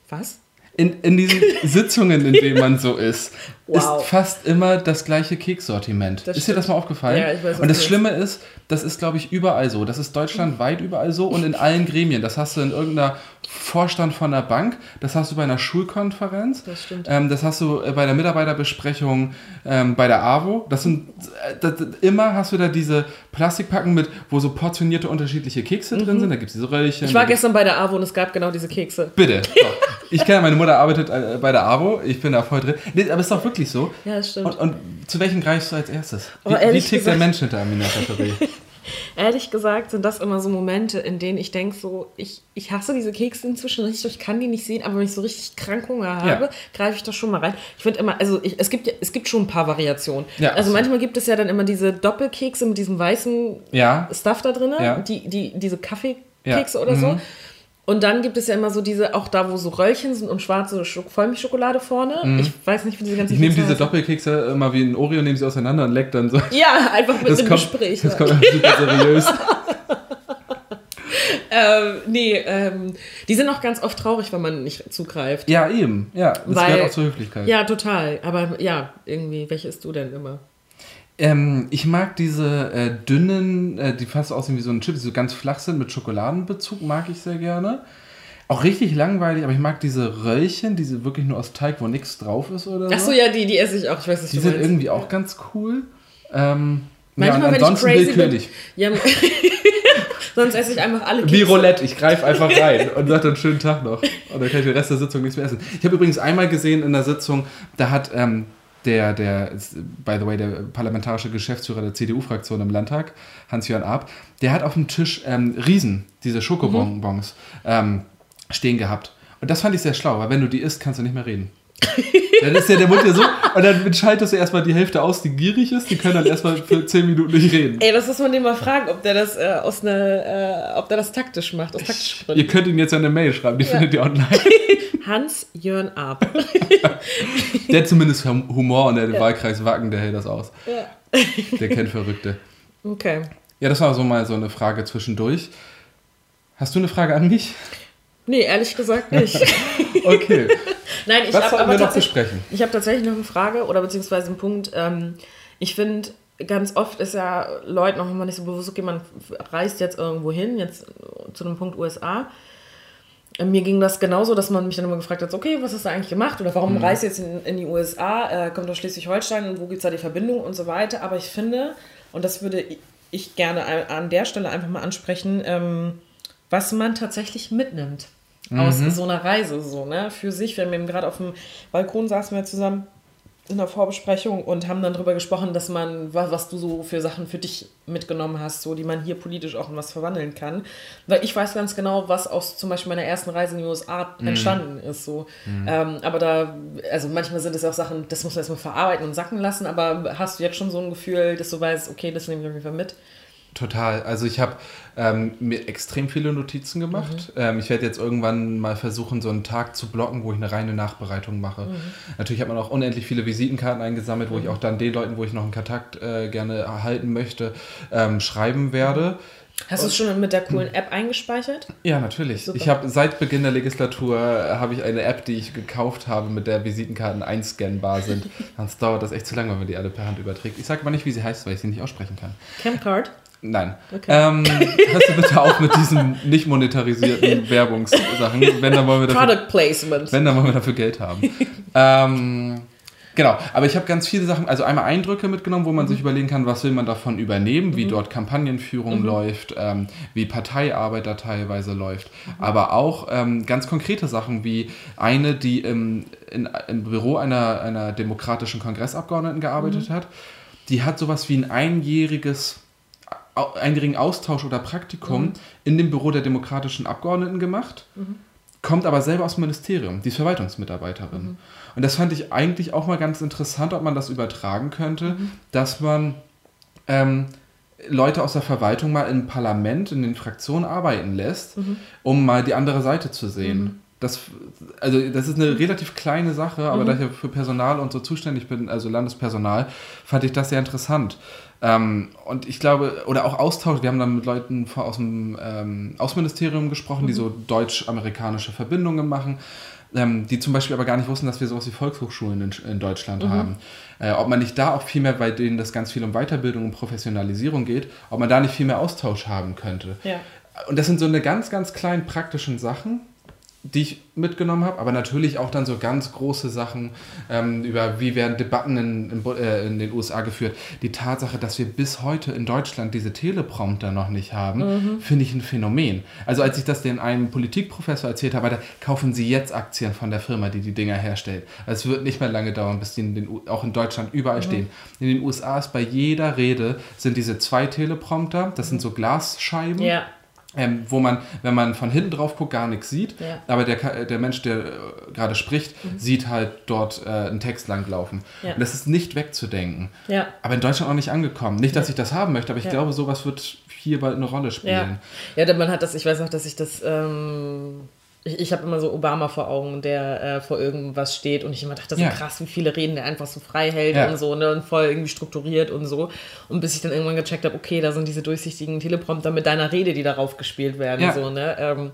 Was? In, in diesen [laughs] Sitzungen, in denen man so ist, Wow. ist fast immer das gleiche Kekssortiment. Das ist dir das stimmt. mal aufgefallen? Ja, ich weiß, und das du Schlimme ist, das ist, glaube ich, überall so. Das ist deutschlandweit überall so und in allen Gremien. Das hast du in irgendeiner Vorstand von einer Bank, das hast du bei einer Schulkonferenz, Das stimmt. Ähm, das hast du äh, bei der Mitarbeiterbesprechung ähm, bei der AWO. Das sind äh, das, immer hast du da diese Plastikpacken mit, wo so portionierte unterschiedliche Kekse drin sind. Da gibt es diese Röllchen. Mhm. Ich war gestern bei der AWO und es gab genau diese Kekse. Bitte. [laughs] So. Ich kenne meine Mutter arbeitet äh, bei der AWO. Ich bin da voll drin. Nee, aber ist doch wirklich so. Ja, das stimmt. Und, und zu welchem greifst du als erstes? Wie, wie tickt der gesagt- Mensch hinter Amina Tatourie? [laughs] [laughs] Ehrlich gesagt sind das immer so Momente, in denen ich denke, so, ich, ich hasse diese Kekse inzwischen richtig, ich kann die nicht sehen, aber wenn ich so richtig krank Hunger habe, Ja. greife ich da schon mal rein. Ich finde immer, also ich, es, gibt, es gibt schon ein paar Variationen. Ja, also absolut. manchmal gibt es ja dann immer diese Doppelkekse mit diesem weißen Ja. Stuff da drin, die, die, diese Kaffeekekse oder so. Mhm. Und dann gibt es ja immer so diese, auch da, wo so Röllchen sind und schwarze Schok Vollmilchschokolade vorne. Ich weiß nicht, wie diese ganzen Mhm. Ich nehme diese heißen. Doppelkekse immer wie ein Oreo, nehme sie auseinander und leck dann so. Ja, einfach mit Das einem kommt, Gespräch. das ja. kommt super seriös. [laughs] ähm, nee, ähm, die sind auch ganz oft traurig, wenn man nicht zugreift. Ja, eben. Ja, das Weil- gehört auch zur Höflichkeit. Ja, total. Aber ja, irgendwie, welche isst du denn immer? Ähm, ich mag diese äh, dünnen, äh, die fast aussehen wie so ein Chip, die so ganz flach sind mit Schokoladenbezug, mag ich sehr gerne. Auch richtig langweilig, aber ich mag diese Röllchen, diese wirklich nur aus Teig, wo nichts drauf ist oder so. Achso, ja, die, die esse ich auch. Ich weiß nicht, Die sind irgendwie auch ganz cool. Ähm, ja, Manchmal, und wenn ich ansonsten crazy willkürlich. bin. Ja, [laughs] sonst esse ich einfach alle Wie Kekse. Roulette, ich greife einfach rein und sage dann schönen Tag noch. Und dann kann ich den Rest der Sitzung nichts mehr essen. Ich habe übrigens einmal gesehen in der Sitzung, da hat ähm, der, der, by the way, der parlamentarische Geschäftsführer der CDU-Fraktion im Landtag, Hans-Jörn Arp, der hat auf dem Tisch ähm, Riesen, diese Schokobonbons, ähm, stehen gehabt. Und das fand ich sehr schlau, weil wenn du die isst, kannst du nicht mehr reden. Dann ist ja der Mund ja so, und dann schaltest du erstmal die Hälfte aus, die gierig ist, die können dann erstmal für 10 Minuten nicht reden. Ey, das muss man dem mal fragen, ob der das äh, aus ne, äh, ob der das taktisch macht, aus taktischen Ihr könnt ihn jetzt eine Mail schreiben, die Ja. findet ihr online. [laughs] Hans Jörn Ab. [laughs] Der hat zumindest Hum- Humor und der den Wahlkreis Wacken, der hält das aus. ja. Der kennt Verrückte. Okay. Ja, das war so mal so eine Frage zwischendurch. Hast du eine Frage an mich? Nee, ehrlich gesagt nicht. [laughs] Okay. [laughs] Nein, ich habe aber wir noch besprechen? ich habe tatsächlich noch eine Frage oder beziehungsweise einen Punkt. Ähm, ich finde, ganz oft ist ja Leuten noch immer nicht so bewusst, okay, man reist jetzt irgendwo hin, jetzt zu einem Punkt USA. Äh, Mir ging das genauso, dass man mich dann immer gefragt hat, okay, was hast du eigentlich gemacht oder warum reist du jetzt in, in die USA, äh, kommt aus Schleswig-Holstein und wo gibt es da die Verbindung und so weiter. Aber ich finde, und das würde ich gerne an- an der Stelle einfach mal ansprechen, ähm, was man tatsächlich mitnimmt aus so einer Reise, so, ne, für sich. Wir haben eben gerade auf dem Balkon saßen wir zusammen in der Vorbesprechung und haben dann darüber gesprochen, dass man, wa- was du so für Sachen für dich mitgenommen hast, so, die man hier politisch auch in was verwandeln kann. Weil ich weiß ganz genau, was aus zum Beispiel meiner ersten Reise in die USA entstanden ist, so. Ähm, aber da, also manchmal sind es auch Sachen, das muss man erstmal verarbeiten und sacken lassen, aber hast du jetzt schon so ein Gefühl, dass du weißt, okay, das nehme ich auf jeden Fall mit? Total. Also ich habe ähm, mir extrem viele Notizen gemacht. Ähm, ich werde jetzt irgendwann mal versuchen, so einen Tag zu blocken, wo ich eine reine Nachbereitung mache. Natürlich hat man auch unendlich viele Visitenkarten eingesammelt, wo ich auch dann den Leuten, wo ich noch einen Kontakt äh, gerne erhalten möchte, ähm, schreiben werde. Hast du es schon mit der coolen App eingespeichert? Ja, natürlich. Super. Ich habe seit Beginn der Legislatur äh, habe ich eine App, die ich gekauft habe, mit der Visitenkarten einscannbar sind. [laughs] Sonst dauert das echt zu lange, wenn man die alle per Hand überträgt. Ich sage aber nicht, wie sie heißt, weil ich sie nicht aussprechen kann. Camcard? Nein. Okay. Ähm, hörst du bitte auf mit diesen nicht monetarisierten [laughs] Werbungssachen. Wenn, dann wollen wir dafür, Product Placement. wenn, dann wollen wir dafür Geld haben. ähm, genau, aber ich habe ganz viele Sachen, also einmal Eindrücke mitgenommen, wo man sich überlegen kann, was will man davon übernehmen, wie dort Kampagnenführung läuft, ähm, wie Parteiarbeit da teilweise läuft, aber auch ähm, ganz konkrete Sachen wie eine, die im, in, im Büro einer, einer demokratischen Kongressabgeordneten gearbeitet hat, die hat sowas wie ein einjähriges au- einjährigen Austausch oder Praktikum in dem Büro der demokratischen Abgeordneten gemacht, kommt aber selber aus dem Ministerium, die ist Verwaltungsmitarbeiterin. Und das fand ich eigentlich auch mal ganz interessant, ob man das übertragen könnte, dass man ähm, Leute aus der Verwaltung mal im Parlament, in den Fraktionen arbeiten lässt, um mal die andere Seite zu sehen. Das, also das ist eine relativ kleine Sache, aber da ich ja für Personal und so zuständig bin, also Landespersonal, fand ich das sehr interessant. Ähm, und ich glaube, oder auch Austausch, wir haben dann mit Leuten aus dem ähm, Außenministerium gesprochen, die so deutsch-amerikanische Verbindungen machen, ähm, die zum Beispiel aber gar nicht wussten, dass wir sowas wie Volkshochschulen in, in Deutschland haben. Äh, ob man nicht da auch viel mehr, bei denen das ganz viel um Weiterbildung und Professionalisierung geht, ob man da nicht viel mehr Austausch haben könnte. Ja. Und das sind so eine ganz, ganz kleinen praktischen Sachen, die ich mitgenommen habe, aber natürlich auch dann so ganz große Sachen ähm, über, wie werden Debatten in, in, äh, in den USA geführt. Die Tatsache, dass wir bis heute in Deutschland diese Teleprompter noch nicht haben, finde ich ein Phänomen. Also als ich das den einem Politikprofessor erzählt habe, da kaufen Sie jetzt Aktien von der Firma, die die Dinger herstellt. Also es wird nicht mehr lange dauern, bis die in den, auch in Deutschland überall stehen. In den USA ist bei jeder Rede sind diese zwei Teleprompter, das sind so Glasscheiben. Ja. Ähm, wo man, wenn man von hinten drauf guckt, gar nichts sieht. Ja. Aber der, der Mensch, der äh, gerade spricht, sieht halt dort äh, einen Text langlaufen. Ja. Und das ist nicht wegzudenken. Ja. Aber in Deutschland auch nicht angekommen. Nicht, dass ich das haben möchte, aber ich Ja. glaube, sowas wird hier bald eine Rolle Ja, spielen. ja denn man hat das, ich weiß auch, dass ich das, ähm, ich, ich habe immer so Obama vor Augen, der äh, vor irgendwas steht und ich immer dachte, so Ja. krass, wie viele Reden der einfach so frei hält Ja. und so ne, und voll irgendwie strukturiert und so. Und bis ich dann irgendwann gecheckt habe, okay, da sind diese durchsichtigen Teleprompter mit deiner Rede, die darauf gespielt werden. Ja. So, ne? ähm,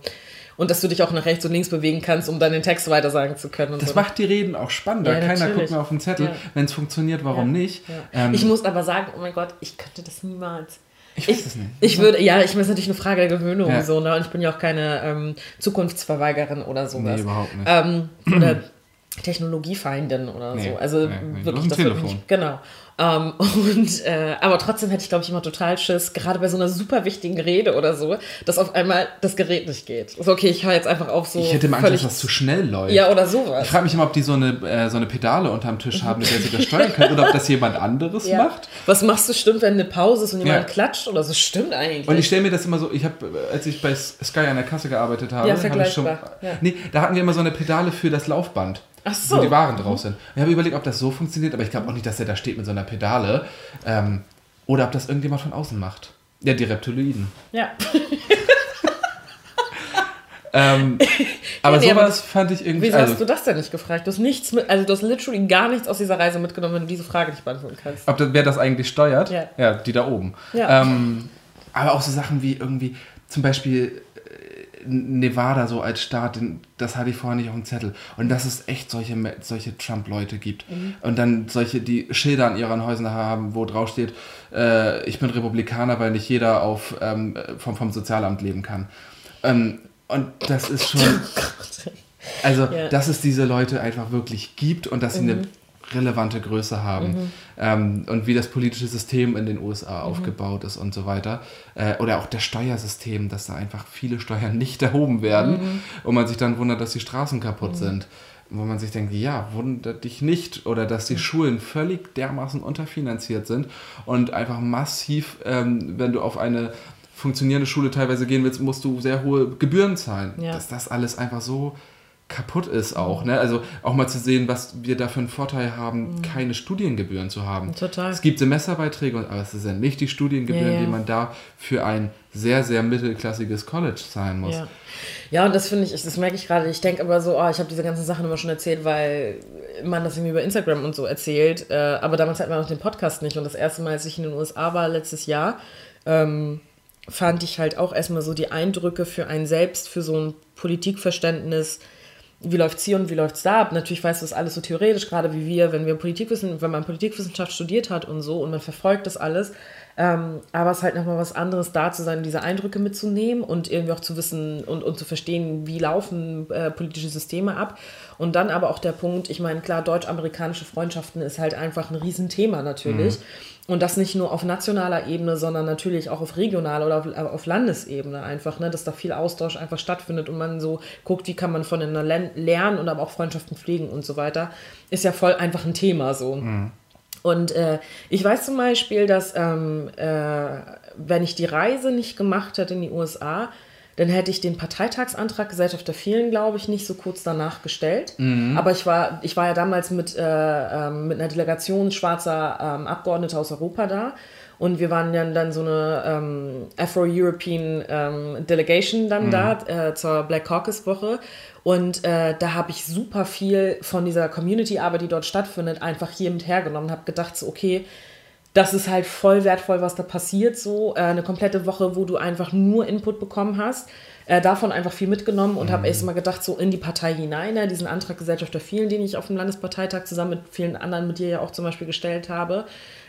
und dass du dich auch nach rechts und links bewegen kannst, um dann den Text weiter sagen zu können. Und Das so. macht die Reden auch spannender. Ja, Keiner guckt mehr auf den Zettel. Wenn es funktioniert, warum nicht? Ähm, ich muss aber sagen, oh mein Gott, ich könnte das niemals. Ich weiß es nicht. Ich würde, ja, ich meine, es ist natürlich eine Frage der Gewöhnung Ja. so, ne? Und ich bin ja auch keine ähm, Zukunftsverweigerin oder sowas. Nee, überhaupt nicht. Ähm, oder [clears throat] Technologiefeindin oder Nee, so. Also nee, wirklich das Telefon. Nicht, genau. Ähm, [laughs] und äh, aber trotzdem hätte ich, glaube ich, immer total Schiss, gerade bei so einer super wichtigen Rede oder so, dass auf einmal das Gerät nicht geht. So, okay, ich höre jetzt einfach auf so. ich hätte immer Angst, dass das zu schnell läuft. Ja, oder Ich sowas. frage mich immer, ob die so eine, äh, so eine Pedale unterm Tisch haben, mit der sie das steuern können, oder ob das jemand anderes Ja. macht. Was machst du, stimmt, wenn eine Pause ist und jemand Ja. klatscht oder so? Stimmt eigentlich. Und ich stelle mir das immer so, ich habe, als ich bei Sky an der Kasse gearbeitet habe, Ja, habe ich schon, ja. nee, da hatten wir immer so eine Pedale für das Laufband. Ach so. Wo die Waren drauf sind. Ich habe überlegt, ob das so funktioniert, aber ich glaube auch nicht, dass er da steht mit so einer Pedale. Ähm, oder ob das irgendjemand von außen macht. Ja, die Reptiloiden. ja. [laughs] Ähm, aber nee, aber sowas fand ich irgendwie. Wieso Also, hast du das denn nicht gefragt? Du hast nichts mit, also du hast literally gar nichts aus dieser Reise mitgenommen, wenn du diese Frage nicht beantworten kannst. ob das, wer das eigentlich steuert? Ja. die da oben. Ja. Ähm, aber auch so Sachen wie irgendwie, zum Beispiel Nevada so als Staat, das hatte ich vorher nicht auf dem Zettel. Und dass es echt solche, solche Trump-Leute gibt. Mhm. Und dann solche, die Schilder an ihren Häusern haben, wo drauf steht, äh, ich bin Republikaner, weil nicht jeder auf, ähm, vom, vom Sozialamt leben kann. Ähm, und das ist schon, [laughs] also, Ja. dass es diese Leute einfach wirklich gibt und dass sie eine relevante Größe haben ähm, und wie das politische System in den USA aufgebaut ist und so weiter. Äh, oder auch das Steuersystem, dass da einfach viele Steuern [laughs] nicht erhoben werden und man sich dann wundert, dass die Straßen kaputt sind. Wo man sich denkt, ja, wundert dich nicht. Oder dass die Schulen völlig dermaßen unterfinanziert sind und einfach massiv, ähm, wenn du auf eine funktionierende Schule teilweise gehen willst, musst du sehr hohe Gebühren zahlen. Ja. Dass das alles einfach so kaputt ist auch. Ne? Also auch mal zu sehen, was wir da für einen Vorteil haben, keine Studiengebühren zu haben. Mhm. Total. Es gibt Semesterbeiträge, und- aber es sind nicht die Studiengebühren, Ja, ja. die man da für ein sehr, sehr mittelklassiges College zahlen muss. Ja. ja, und das finde ich, das merke ich gerade. Ich denke aber so, oh, ich habe diese ganzen Sachen immer schon erzählt, weil man das irgendwie über Instagram und so erzählt. Äh, aber damals hatten wir noch den Podcast nicht. Und das erste Mal, als ich in den USA war, letztes Jahr, ähm, fand ich halt auch erstmal so die Eindrücke für einen selbst, für so ein Politikverständnis. Wie läuft's hier und wie läuft's da ab? Natürlich weißt du das alles so theoretisch, gerade wie wir, wenn wir Politikwissen, wenn man Politikwissenschaft studiert hat und so und man verfolgt das alles. Ähm, aber es ist halt nochmal was anderes, da zu sein, diese Eindrücke mitzunehmen und irgendwie auch zu wissen und, und zu verstehen, wie laufen äh, politische Systeme ab. Und dann aber auch der Punkt, ich meine, klar, deutsch-amerikanische Freundschaften ist halt einfach ein Riesenthema natürlich. Und das nicht nur auf nationaler Ebene, sondern natürlich auch auf regionaler oder auf, auf Landesebene einfach, ne, dass da viel Austausch einfach stattfindet und man so guckt, wie kann man voneinander lernen und aber auch Freundschaften pflegen und so weiter, ist ja voll einfach ein Thema so. Und äh, ich weiß zum Beispiel, dass ähm, äh, wenn ich die Reise nicht gemacht hätte in die USA, dann hätte ich den Parteitagsantrag Gesellschaft der Vielen, glaube ich, nicht so kurz danach gestellt. Aber ich war, ich war ja damals mit, äh, ähm, mit einer Delegation schwarzer ähm, Abgeordneter aus Europa da. Und wir waren dann, dann so eine ähm, Afro-European ähm, Delegation dann da äh, zur Black Caucus Woche. Und äh, da habe ich super viel von dieser Community-Arbeit, die dort stattfindet, einfach hier mit hergenommen. Habe gedacht, so, okay, das ist halt voll wertvoll, was da passiert. So äh, eine komplette Woche, wo du einfach nur Input bekommen hast. Äh, davon einfach viel mitgenommen und habe erst mal gedacht, so in die Partei hinein, ne, diesen Antrag Gesellschaft der Vielen, den ich auf dem Landesparteitag zusammen mit vielen anderen, mit dir ja auch zum Beispiel gestellt habe.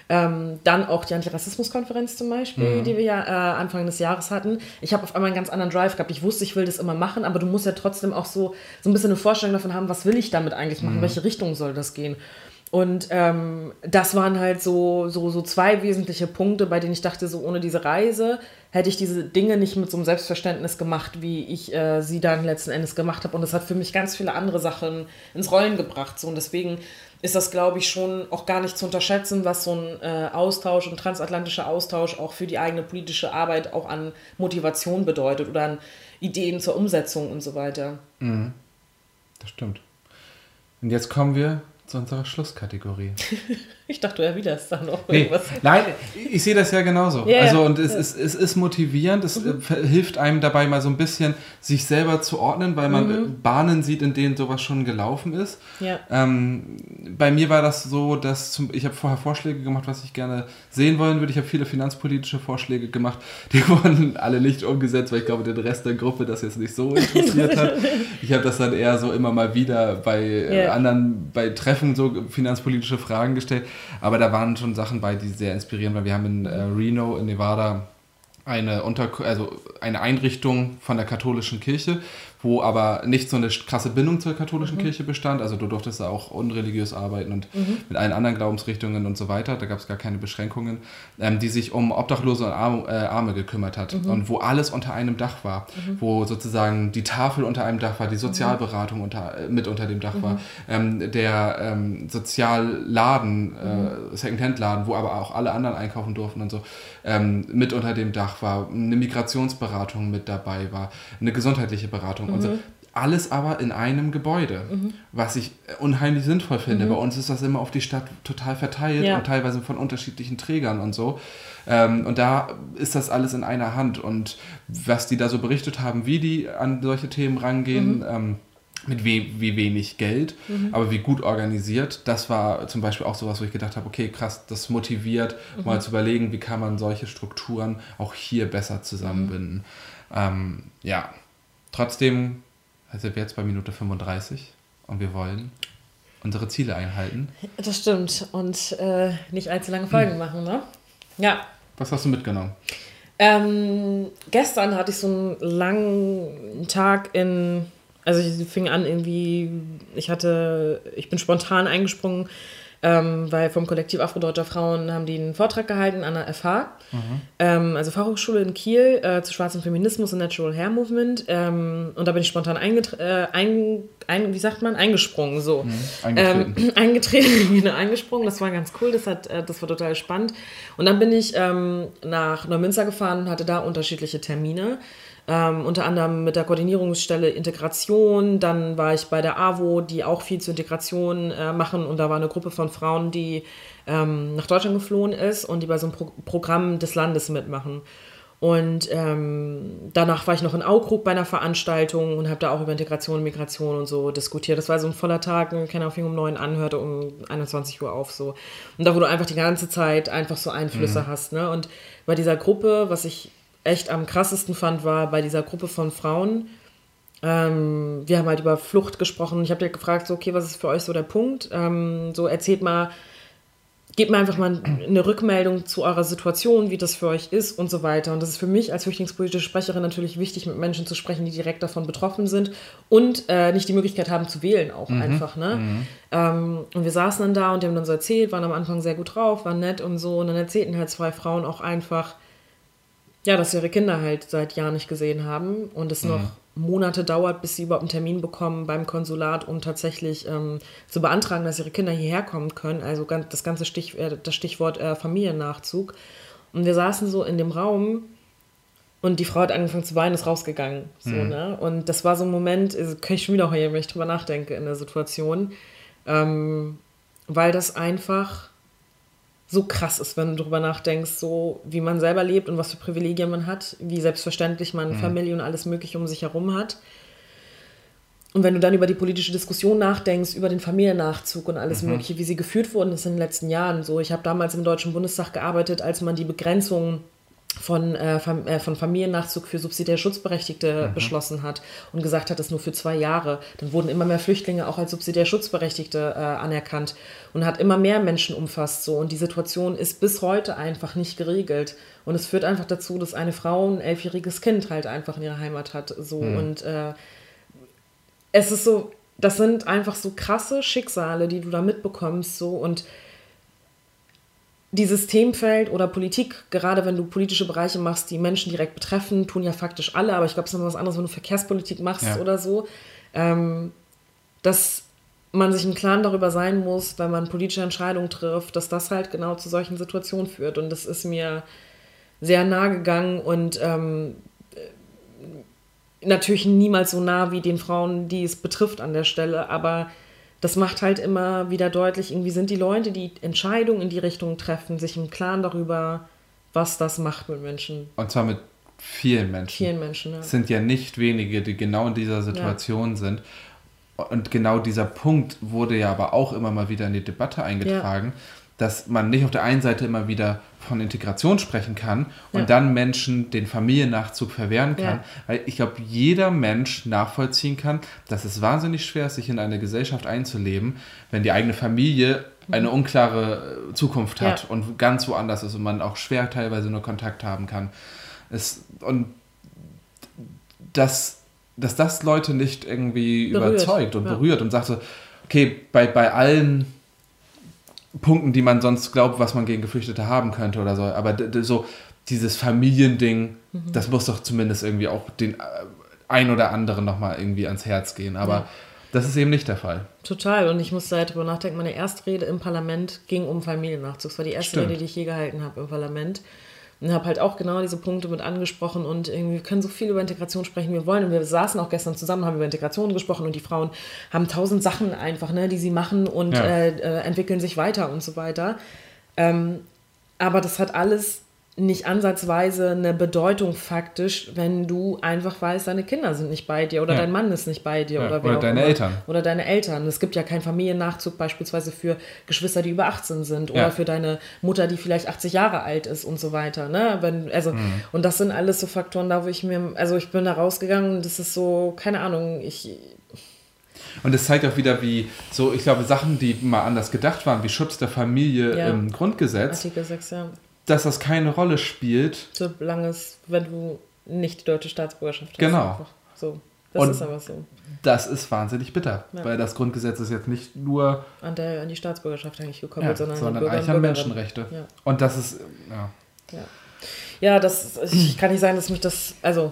Ähm, dann auch die Antirassismuskonferenz zum Beispiel, die wir ja äh, Anfang des Jahres hatten. Ich habe auf einmal einen ganz anderen Drive gehabt. Ich wusste, ich will das immer machen, aber du musst ja trotzdem auch so, so ein bisschen eine Vorstellung davon haben, was will ich damit eigentlich machen, welche Richtung soll das gehen. Und ähm, das waren halt so, so, so zwei wesentliche Punkte, bei denen ich dachte, so ohne diese Reise hätte ich diese Dinge nicht mit so einem Selbstverständnis gemacht, wie ich äh, sie dann letzten Endes gemacht habe. Und das hat für mich ganz viele andere Sachen ins Rollen gebracht. So. Und deswegen ist das, glaube ich, schon auch gar nicht zu unterschätzen, was so ein äh, Austausch, ein transatlantischer Austausch auch für die eigene politische Arbeit auch an Motivation bedeutet oder an Ideen zur Umsetzung und so weiter. Mhm. Das stimmt. Und jetzt kommen wir zu unserer Schlusskategorie. [laughs] ich dachte, du erwiderst da noch nee, Nein, ich sehe das ja genauso. Yeah, also und es, ja. ist, es ist motivierend, es mhm. hilft einem dabei mal so ein bisschen sich selber zu ordnen, weil man mhm. Bahnen sieht, in denen sowas schon gelaufen ist. Ja. Ähm, bei mir war das so, dass zum, ich habe vorher Vorschläge gemacht, was ich gerne sehen wollen würde. Ich habe viele finanzpolitische Vorschläge gemacht, die [laughs] wurden alle nicht umgesetzt, weil ich glaube, den Rest der Gruppe das jetzt nicht so [laughs] interessiert hat. Ich habe das dann eher so immer mal wieder bei yeah. äh, anderen, bei Treffen so finanzpolitische Fragen gestellt. Aber da waren schon Sachen bei, die sehr inspirieren, weil wir haben in äh, Reno in Nevada eine, Unter also eine Einrichtung von der katholischen Kirche, wo aber nicht so eine krasse Bindung zur katholischen mhm. Kirche bestand. Also du durftest da auch unreligiös arbeiten und mhm. mit allen anderen Glaubensrichtungen und so weiter. Da gab es gar keine Beschränkungen, ähm, die sich um Obdachlose und Arme, äh, Arme gekümmert hat mhm. und wo alles unter einem Dach war, mhm. wo sozusagen die Tafel unter einem Dach war, die Sozialberatung mhm. unter, äh, mit unter dem Dach war, mhm. ähm, der ähm, Sozialladen, äh, Secondhand-Laden, wo aber auch alle anderen einkaufen durften und so, ähm, mit unter dem Dach war, eine Migrationsberatung mit dabei war, eine gesundheitliche Beratung mhm. und so. Alles aber in einem Gebäude, mhm. was ich unheimlich sinnvoll finde. Mhm. Bei uns ist das immer auf die Stadt total verteilt ja. und teilweise von unterschiedlichen Trägern und so. Ähm, und da ist das alles in einer Hand. Und was die da so berichtet haben, wie die an solche Themen rangehen, ähm, mit wie, wie wenig Geld, mhm. aber wie gut organisiert. Das war zum Beispiel auch sowas, wo ich gedacht habe, okay, krass, das motiviert, mhm. mal zu überlegen, wie kann man solche Strukturen auch hier besser zusammenbinden. Mhm. Ähm, ja, Trotzdem sind wir jetzt bei Minute 35 und wir wollen unsere Ziele einhalten. Das stimmt. Und äh, nicht allzu lange Folgen hm. machen, ne? Ja. Was hast du mitgenommen? Ähm, gestern hatte ich so einen langen Tag in. Also ich fing an irgendwie, ich hatte, ich bin spontan eingesprungen ähm, weil vom Kollektiv Afrodeutscher Frauen haben die einen Vortrag gehalten an der FH, mhm. ähm, also Fachhochschule in Kiel, äh, zu schwarzem Feminismus und Natural Hair Movement. Ähm, und da bin ich spontan äh, ein, ein, wie sagt man, eingesprungen, so. Mhm. Eingetreten. Ähm, eingetreten, [clears throat] [laughs] genau, eingesprungen. Das war ganz cool, das, hat, äh, das war total spannend. Und dann bin ich ähm, nach Neumünster gefahren und hatte da unterschiedliche Termine. Ähm, unter anderem mit der Koordinierungsstelle Integration. Dann war ich bei der AWO, die auch viel zur Integration äh, machen. Und da war eine Gruppe von Frauen, die ähm, nach Deutschland geflohen ist und die bei so einem Pro Programm des Landes mitmachen. Und ähm, danach war ich noch in Aukrug bei einer Veranstaltung und habe da auch über Integration und Migration und so diskutiert. Das war so ein voller Tag, keiner fing um neun an, hörte um 21 Uhr auf so. Und da, wo du einfach die ganze Zeit einfach so Einflüsse mhm. hast. Ne? Und bei dieser Gruppe, was ich echt am krassesten fand, war bei dieser Gruppe von Frauen. Ähm, wir haben halt über Flucht gesprochen. Ich habe dir gefragt, so, okay, was ist für euch so der Punkt? Ähm, so, erzählt mal, gebt mir einfach mal eine Rückmeldung zu eurer Situation, wie das für euch ist und so weiter. Und das ist für mich als flüchtlingspolitische Sprecherin natürlich wichtig, mit Menschen zu sprechen, die direkt davon betroffen sind und äh, nicht die Möglichkeit haben zu wählen, auch mhm. einfach. Ne? Mhm. Ähm, und wir saßen dann da und die haben dann so erzählt, waren am Anfang sehr gut drauf, waren nett und so. Und dann erzählten halt zwei Frauen auch einfach, ja, dass sie ihre Kinder halt seit Jahren nicht gesehen haben und es mhm. noch Monate dauert, bis sie überhaupt einen Termin bekommen beim Konsulat, um tatsächlich ähm, zu beantragen, dass ihre Kinder hierher kommen können. Also ganz, das ganze Stich, äh, das Stichwort äh, Familiennachzug. Und wir saßen so in dem Raum und die Frau hat angefangen zu weinen, ist rausgegangen. So, mhm. ne? Und das war so ein Moment, also kann ich schon wieder heulen, wenn ich drüber nachdenke in der Situation, ähm, weil das einfach so krass ist, wenn du darüber nachdenkst, so wie man selber lebt und was für Privilegien man hat, wie selbstverständlich man mhm. Familie und alles Mögliche um sich herum hat. Und wenn du dann über die politische Diskussion nachdenkst, über den Familiennachzug und alles mhm. Mögliche, wie sie geführt worden ist in den letzten Jahren. So, ich habe damals im Deutschen Bundestag gearbeitet, als man die Begrenzung von, äh, äh, von Familiennachzug für subsidiär Schutzberechtigte mhm. beschlossen hat und gesagt hat, das nur für zwei Jahre. Dann wurden immer mehr Flüchtlinge auch als subsidiär Schutzberechtigte äh, anerkannt und hat immer mehr Menschen umfasst. So. Und die Situation ist bis heute einfach nicht geregelt. Und es führt einfach dazu, dass eine Frau ein elfjähriges Kind halt einfach in ihrer Heimat hat. So. Mhm. Und äh, es ist so, das sind einfach so krasse Schicksale, die du da mitbekommst. So. Und dieses Themenfeld oder Politik, gerade wenn du politische Bereiche machst, die Menschen direkt betreffen, tun ja faktisch alle, aber ich glaube, es ist noch was anderes, wenn du Verkehrspolitik machst ja. oder so. Ähm, das man sich im Klaren darüber sein muss, wenn man politische Entscheidungen trifft, dass das halt genau zu solchen Situationen führt. Und das ist mir sehr nah gegangen und ähm, natürlich niemals so nah wie den Frauen, die es betrifft an der Stelle, aber das macht halt immer wieder deutlich, irgendwie sind die Leute, die Entscheidungen in die Richtung treffen, sich im Klaren darüber, was das macht mit Menschen. Und zwar mit vielen Menschen. Vielen Menschen, ja. Es sind ja nicht wenige, die genau in dieser Situation ja. sind. Und genau dieser Punkt wurde ja aber auch immer mal wieder in die Debatte eingetragen, ja. Dass man nicht auf der einen Seite immer wieder von Integration sprechen kann und ja. dann Menschen den Familiennachzug verwehren kann. Ja. Weil ich glaube, jeder Mensch nachvollziehen kann, dass es wahnsinnig schwer ist, sich in eine Gesellschaft einzuleben, wenn die eigene Familie eine mhm. unklare äh, Zukunft hat ja. und ganz woanders ist und man auch schwer teilweise nur Kontakt haben kann. Es, und dass, dass das Leute nicht irgendwie berührt. überzeugt und berührt und sagt so, okay, bei, bei allen Punkten, die man sonst glaubt, was man gegen Geflüchtete haben könnte oder so. Aber so dieses Familiending, mhm. das muss doch zumindest irgendwie auch den äh, ein oder anderen nochmal irgendwie ans Herz gehen. Aber ja. das ist eben nicht der Fall. Total. Und ich musste halt darüber nachdenken, meine erste Rede im Parlament ging um Familiennachzug. Das war die erste Stimmt. Rede, die ich je gehalten habe im Parlament. Und habe halt auch genau diese Punkte mit angesprochen und irgendwie, wir können so viel über Integration sprechen, wie wir wollen. Und wir saßen auch gestern zusammen, haben über Integration gesprochen und die Frauen haben tausend Sachen einfach, ne, die sie machen und ja. äh, äh, entwickeln sich weiter und so weiter. Ähm, aber das hat alles nicht ansatzweise eine Bedeutung faktisch, wenn du einfach weißt, deine Kinder sind nicht bei dir oder ja. dein Mann ist nicht bei dir ja. oder, oder deine Eltern. Oder deine Eltern. Es gibt ja keinen Familiennachzug beispielsweise für Geschwister, die über 18 sind ja. oder für deine Mutter, die vielleicht 80 Jahre alt ist und so weiter. Ne? Wenn, also, mhm. Und das sind alles so Faktoren, da wo ich mir, also ich bin da rausgegangen und das ist so, keine Ahnung, ich, und es zeigt auch wieder, wie so, ich glaube, Sachen, die mal anders gedacht waren, wie Schutz der Familie ja. im Grundgesetz, Artikel 6, ja dass das keine Rolle spielt. Solange es, wenn du nicht die deutsche Staatsbürgerschaft hast. Genau. So. Das Und ist aber so. Das ist wahnsinnig bitter, ja. weil das Grundgesetz ist jetzt nicht nur an, der, an die Staatsbürgerschaft eigentlich gekommen, ja, sondern, sondern eigentlich an Menschenrechte. Ja. Und das ist, ja. Ja, das, ich kann nicht sagen, dass mich das, also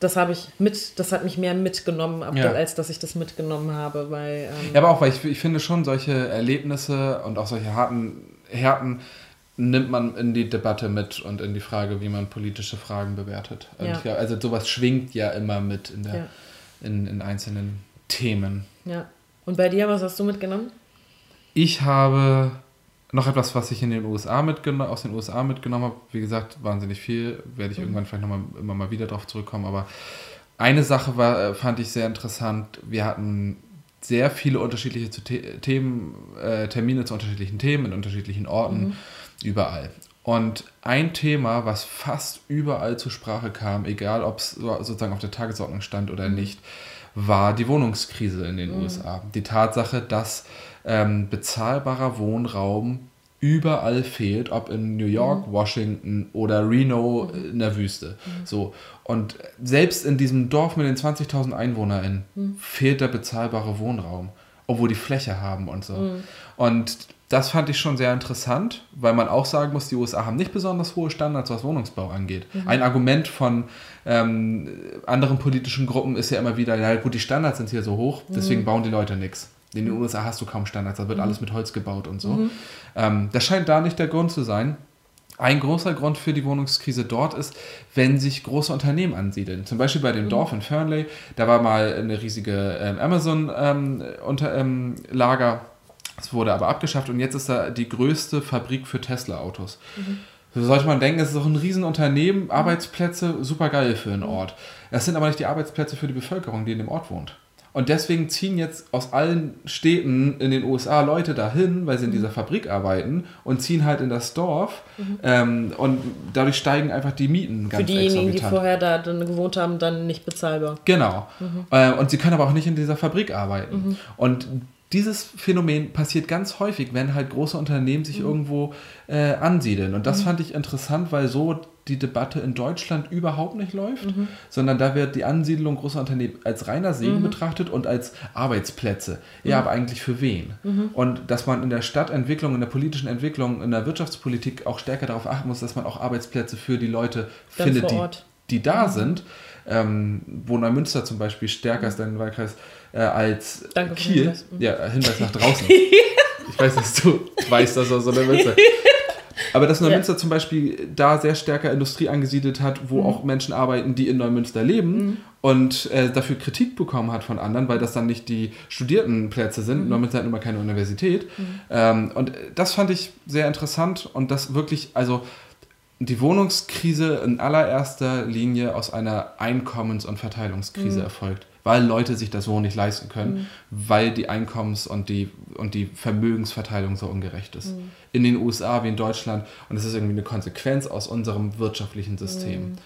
das habe ich mit, das hat mich mehr mitgenommen, ja. als dass ich das mitgenommen habe, weil. Ähm, ja, aber auch, weil ich, ich finde schon solche Erlebnisse und auch solche harten Härten nimmt man in die Debatte mit und in die Frage, wie man politische Fragen bewertet. Ja. Ja, also sowas schwingt ja immer mit in, der, ja. in, in einzelnen Themen. Ja. Und bei dir, was hast du mitgenommen? Ich habe noch etwas, was ich in den USA mitgenommen, aus den USA mitgenommen habe. Wie gesagt, wahnsinnig viel. Werde ich mhm. irgendwann vielleicht nochmal immer mal wieder darauf zurückkommen. Aber eine Sache war, äh, fand ich sehr interessant. Wir hatten sehr viele unterschiedliche Themen, äh, Termine zu unterschiedlichen Themen in unterschiedlichen Orten. Mhm überall. Und ein Thema, was fast überall zur Sprache kam, egal ob es sozusagen auf der Tagesordnung stand oder nicht, war die Wohnungskrise in den mhm. USA. Die Tatsache, dass ähm, bezahlbarer Wohnraum überall fehlt, ob in New York, mhm. Washington oder Reno mhm. in der Wüste. Mhm. So. Und selbst in diesem Dorf mit den 20.000 EinwohnerInnen mhm. fehlt der bezahlbare Wohnraum, obwohl die Fläche haben und so. Mhm. Und das fand ich schon sehr interessant, weil man auch sagen muss, die USA haben nicht besonders hohe Standards, was Wohnungsbau angeht. Mhm. Ein Argument von ähm, anderen politischen Gruppen ist ja immer wieder, ja gut, die Standards sind hier so hoch, deswegen mhm. bauen die Leute nichts. In den USA hast du kaum Standards, da wird mhm. alles mit Holz gebaut und so. Mhm. Ähm, das scheint da nicht der Grund zu sein. Ein großer Grund für die Wohnungskrise dort ist, wenn sich große Unternehmen ansiedeln. Zum Beispiel bei dem mhm. Dorf in Fernley, da war mal eine riesige ähm, Amazon-Lager. Ähm, ähm, es wurde aber abgeschafft und jetzt ist da die größte Fabrik für Tesla-Autos. Mhm. So sollte man denken, es ist auch ein Riesenunternehmen, mhm. Arbeitsplätze, super geil für einen Ort. Es sind aber nicht die Arbeitsplätze für die Bevölkerung, die in dem Ort wohnt. Und deswegen ziehen jetzt aus allen Städten in den USA Leute dahin, weil sie in dieser Fabrik arbeiten und ziehen halt in das Dorf. Mhm. Ähm, und dadurch steigen einfach die Mieten ganz Für diejenigen, die vorher da dann gewohnt haben, dann nicht bezahlbar. Genau. Mhm. Äh, und sie können aber auch nicht in dieser Fabrik arbeiten. Mhm. Und dieses Phänomen passiert ganz häufig, wenn halt große Unternehmen sich mhm. irgendwo äh, ansiedeln. Und das mhm. fand ich interessant, weil so die Debatte in Deutschland überhaupt nicht läuft, mhm. sondern da wird die Ansiedlung großer Unternehmen als reiner Segen mhm. betrachtet und als Arbeitsplätze. Ja, mhm. aber eigentlich für wen? Mhm. Und dass man in der Stadtentwicklung, in der politischen Entwicklung, in der Wirtschaftspolitik auch stärker darauf achten muss, dass man auch Arbeitsplätze für die Leute Dann findet, die, die da sind ähm, wo Neumünster zum Beispiel stärker ist, dein Wahlkreis, äh, als Danke Kiel. Hinweis. Mhm. Ja, Hinweis nach draußen. [laughs] ich weiß, dass du weißt, dass aus Neumünster. Aber dass Neumünster zum Beispiel da sehr stärker Industrie angesiedelt hat, wo Mhm. auch Menschen arbeiten, die in Neumünster leben und äh, dafür Kritik bekommen hat von anderen, weil das dann nicht die Studiertenplätze sind. Mhm. Neumünster hat mal keine Universität. Ähm, und das fand ich sehr interessant und das wirklich, also die Wohnungskrise in allererster Linie aus einer Einkommens- und Verteilungskrise erfolgt, weil Leute sich das Wohnen nicht leisten können, weil die Einkommens- und die, und die Vermögensverteilung so ungerecht ist. In den USA wie in Deutschland und es ist irgendwie eine Konsequenz aus unserem wirtschaftlichen System.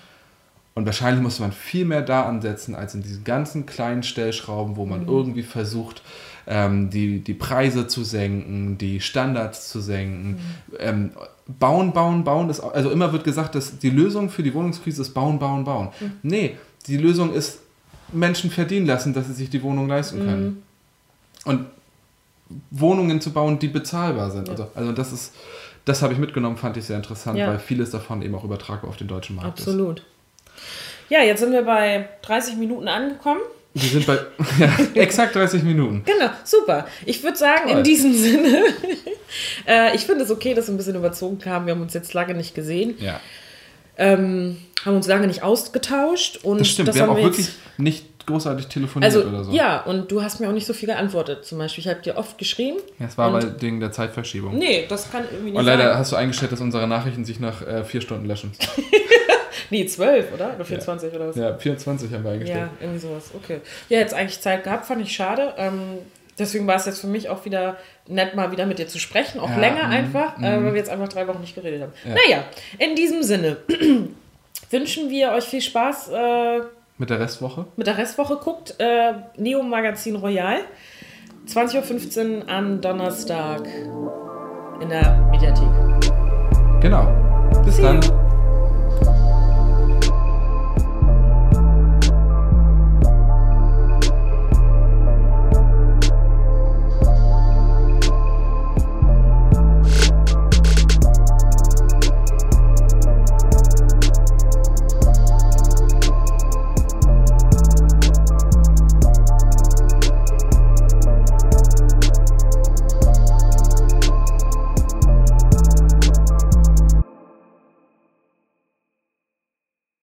Und wahrscheinlich muss man viel mehr da ansetzen, als in diesen ganzen kleinen Stellschrauben, wo man irgendwie versucht, ähm, die, die Preise zu senken, die Standards zu senken. Ähm, bauen, bauen, bauen ist, also immer wird gesagt, dass die Lösung für die Wohnungskrise ist bauen, bauen, bauen. Nee, die Lösung ist Menschen verdienen lassen, dass sie sich die Wohnung leisten können. Und Wohnungen zu bauen, die bezahlbar sind. Also, also das ist, das habe ich mitgenommen, fand ich sehr interessant, Ja. weil vieles davon eben auch übertragbar auf den deutschen Markt ist. Absolut. Ja, jetzt sind wir bei 30 Minuten angekommen. Wir sind bei [laughs] ja, exakt 30 Minuten. Genau, super. Ich würde sagen, Toll. in diesem Sinne, [laughs] äh, ich finde es okay, dass wir ein bisschen überzogen haben. Wir haben uns jetzt lange nicht gesehen, Ja, ähm, haben uns lange nicht ausgetauscht. Und das stimmt. wir haben auch wir wirklich nicht großartig telefoniert Also, oder so. ja, und du hast mir auch nicht so viel geantwortet. Zum Beispiel, ich habe dir oft geschrieben. Es war aber wegen der Zeitverschiebung. Nee, das kann irgendwie nicht Und leider sein. hast du eingestellt, dass unsere Nachrichten sich nach äh, vier Stunden löschen. [laughs] [laughs] Nee, 12, oder? Oder 24 oder was? Ja, 24 haben wir eingestellt. Ja, irgendwie sowas. Okay. Ja, jetzt eigentlich Zeit gehabt, fand ich schade. Ähm, deswegen war es jetzt für mich auch wieder nett, mal wieder mit dir zu sprechen. Auch Ja, länger mm, einfach, äh, weil wir jetzt einfach drei Wochen nicht geredet haben. Ja. Naja, in diesem Sinne [clears throat] wünschen wir euch viel Spaß äh, Mit der Restwoche? mit der Restwoche. Guckt äh, Neo Magazin Royal. 20.15 Uhr am Donnerstag in der Mediathek. Genau. Bis See dann. you.